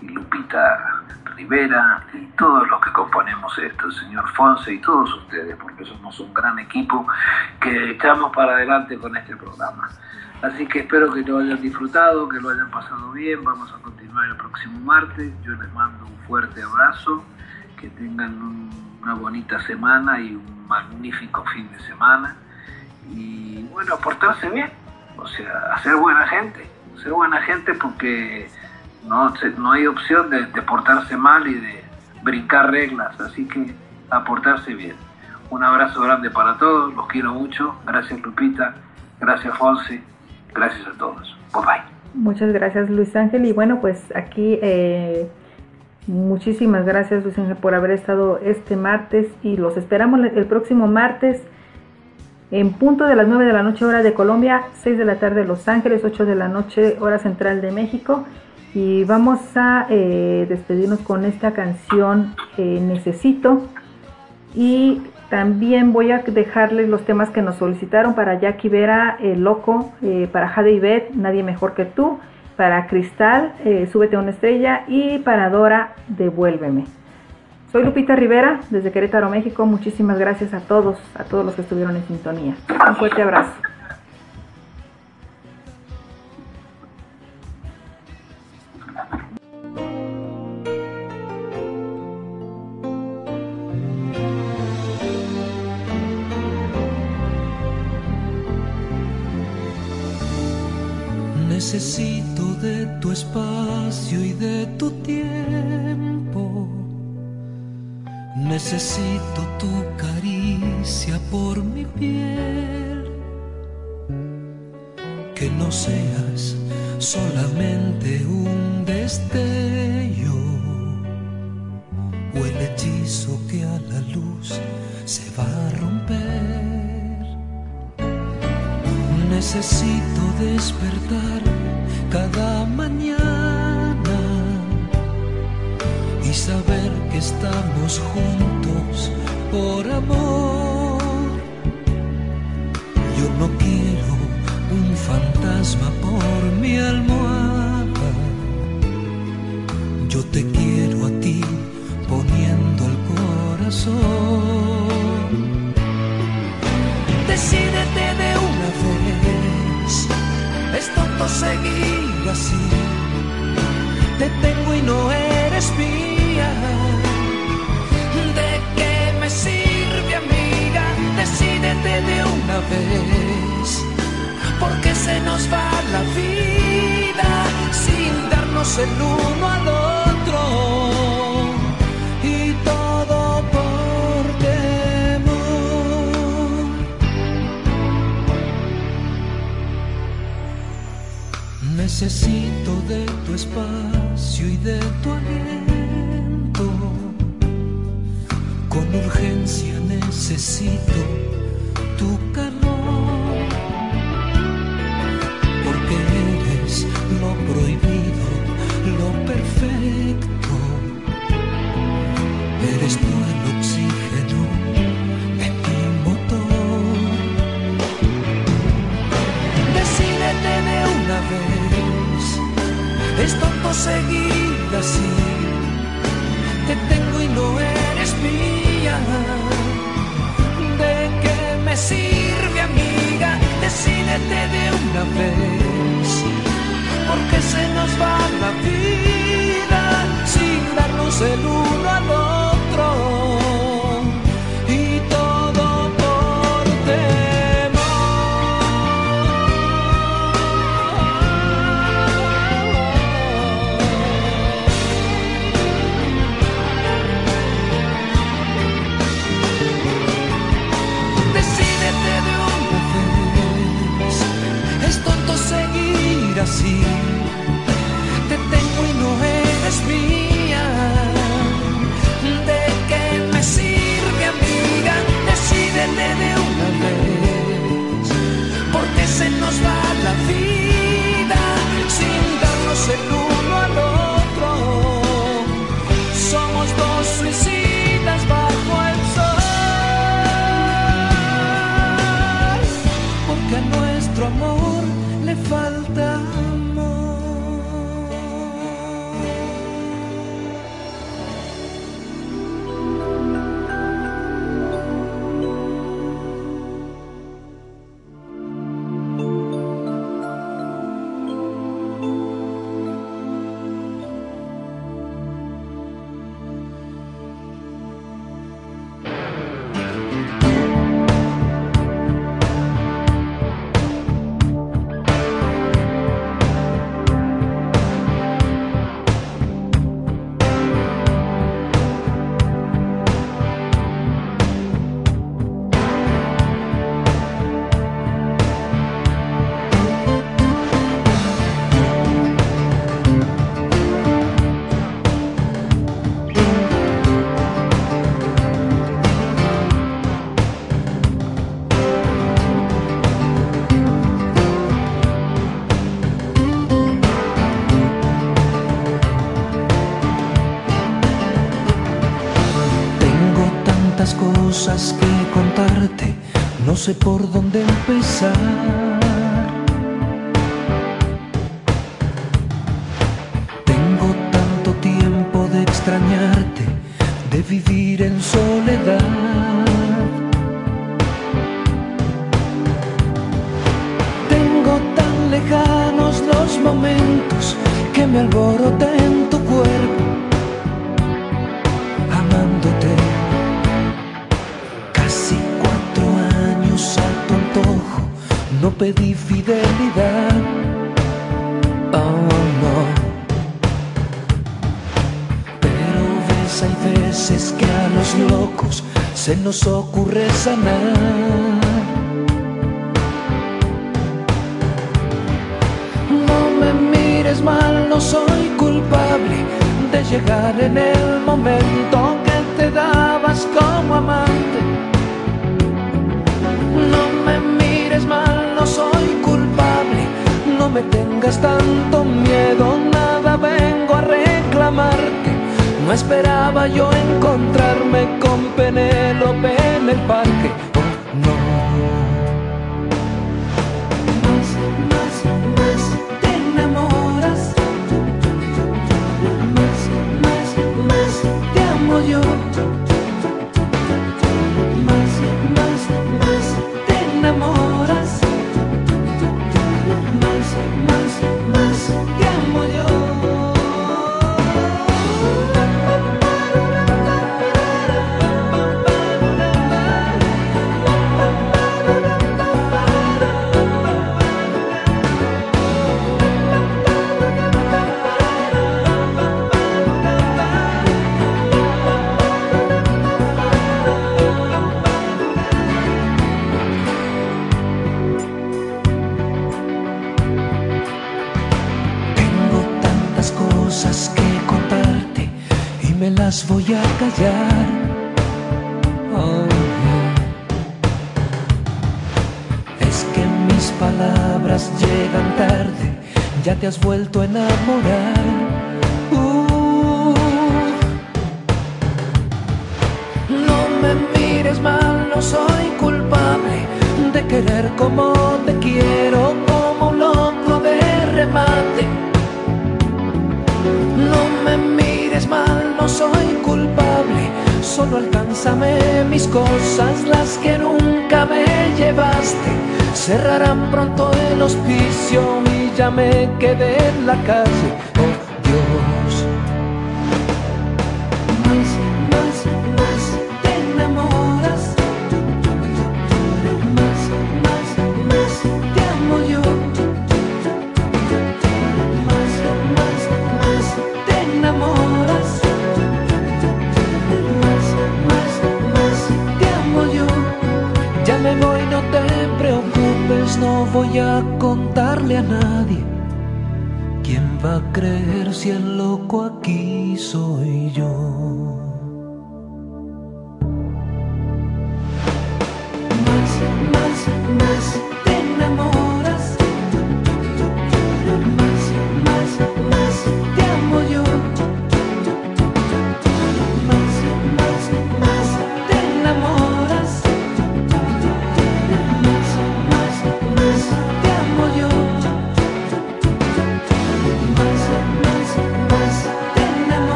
y Lupita Rivera y todos los que componemos esto, el señor Fonse y todos ustedes, porque somos un gran equipo que echamos para adelante con este programa. Así que espero que lo hayan disfrutado, que lo hayan pasado bien. Vamos a continuar el próximo martes. Yo les mando un fuerte abrazo, que tengan una bonita semana y un magnífico fin de semana. Y bueno, portarse bien, o sea, hacer buena gente, ser buena gente porque no, no hay opción de, de portarse mal y de brincar reglas, así que a portarse bien. Un abrazo grande para todos, los quiero mucho. Gracias Lupita, gracias Fonse, gracias a todos. Bye bye. Muchas gracias Luis Ángel y bueno pues aquí eh, muchísimas gracias Luis Ángel por haber estado este martes y los esperamos el próximo martes en punto de las 9 de la noche hora de Colombia, 6 de la tarde Los Ángeles, 8 de la noche hora central de México y vamos a eh, despedirnos con esta canción eh, Necesito y también voy a dejarles los temas que nos solicitaron para Jackie Vera, eh, Loco, eh, para Jade y Beth, Nadie Mejor que Tú, para Cristal, Súbete a una estrella y para Dora, Devuélveme. Soy Lupita Rivera, desde Querétaro, México. Muchísimas gracias a todos, a todos los que estuvieron en sintonía. Un fuerte abrazo. Necesito de tu espacio y de tu tiempo. Necesito tu caricia por mi piel. Que no seas solamente un destello o el hechizo que a la luz se va a romper. Necesito despertar cada mañana estamos juntos por amor. Yo no quiero un fantasma por mi almohada. Yo te quiero a ti poniendo el corazón. Decídete de una vez, es tonto seguir así. Te tengo y no eres mía. De una vez, porque se nos va la vida sin darnos el uno al otro. Y todo por temor. Necesito de tu espacio y de tu aliento. Con urgencia necesito tonto seguir así. Te tengo y no eres mía. ¿De qué me sirve, amiga? Decídete de una vez, porque se nos va la vida sin darnos el uno al otro. Sé por dónde empezar. Nos ocurre sanar. No me mires mal, no soy culpable de llegar en el momento que te dabas como amante. No me mires mal soy culpable, no me tengas tanto miedo, nada vengo a reclamarte. No esperaba yo encontrarme con Penélope en el parque, oh no. Más, más, más te enamoras. Más, más, más te amo yo. A callar. Oh, es que mis palabras llegan tarde, ya te has vuelto a enamorar. Alcánzame mis cosas, las que nunca me llevaste. Cerrarán pronto el hospicio y ya me quedé en la calle.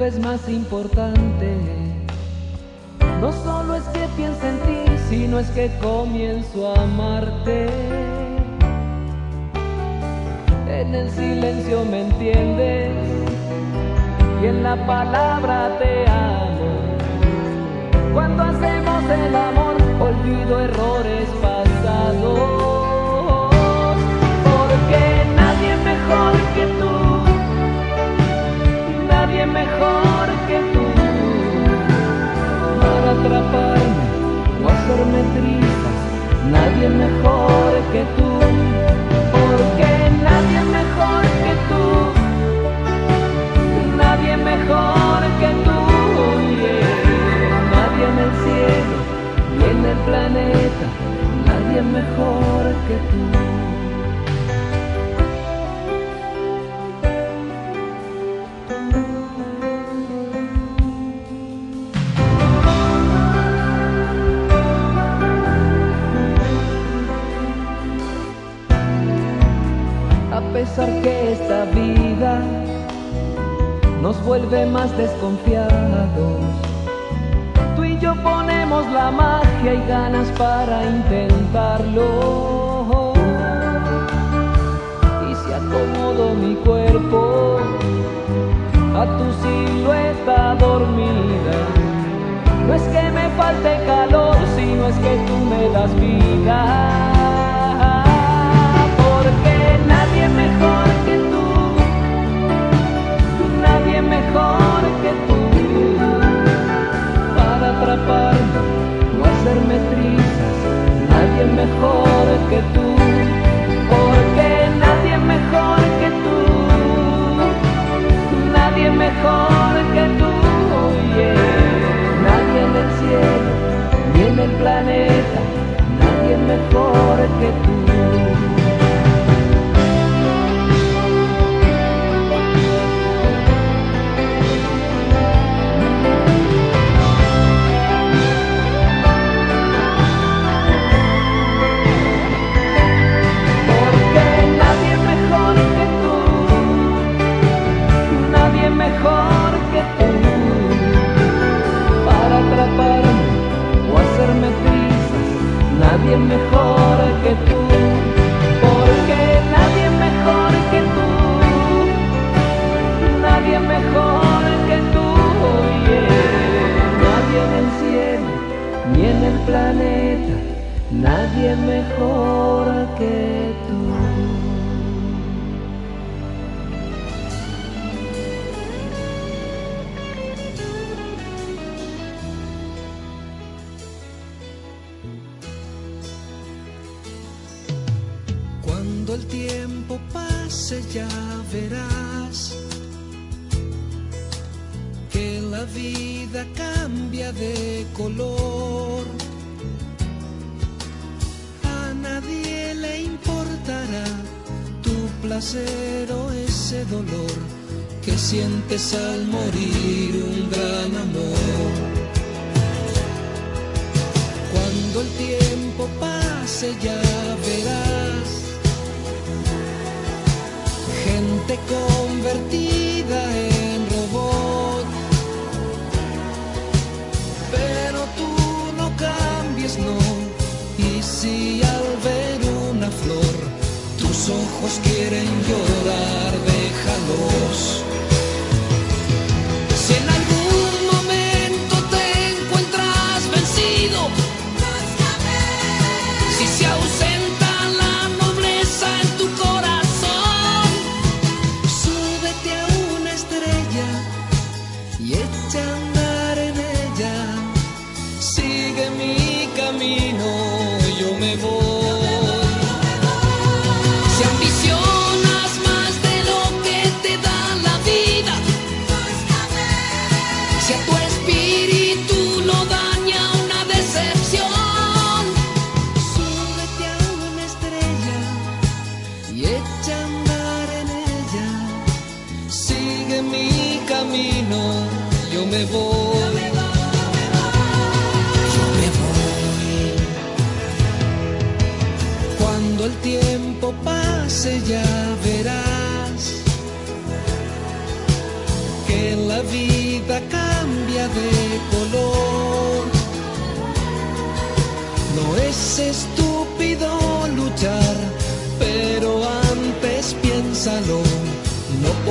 vez más importante. No solo es que piense en ti, sino es que comienzo a amarte. En el silencio me entiendes y en la palabra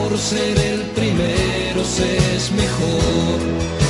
por ser el primero se es mejor.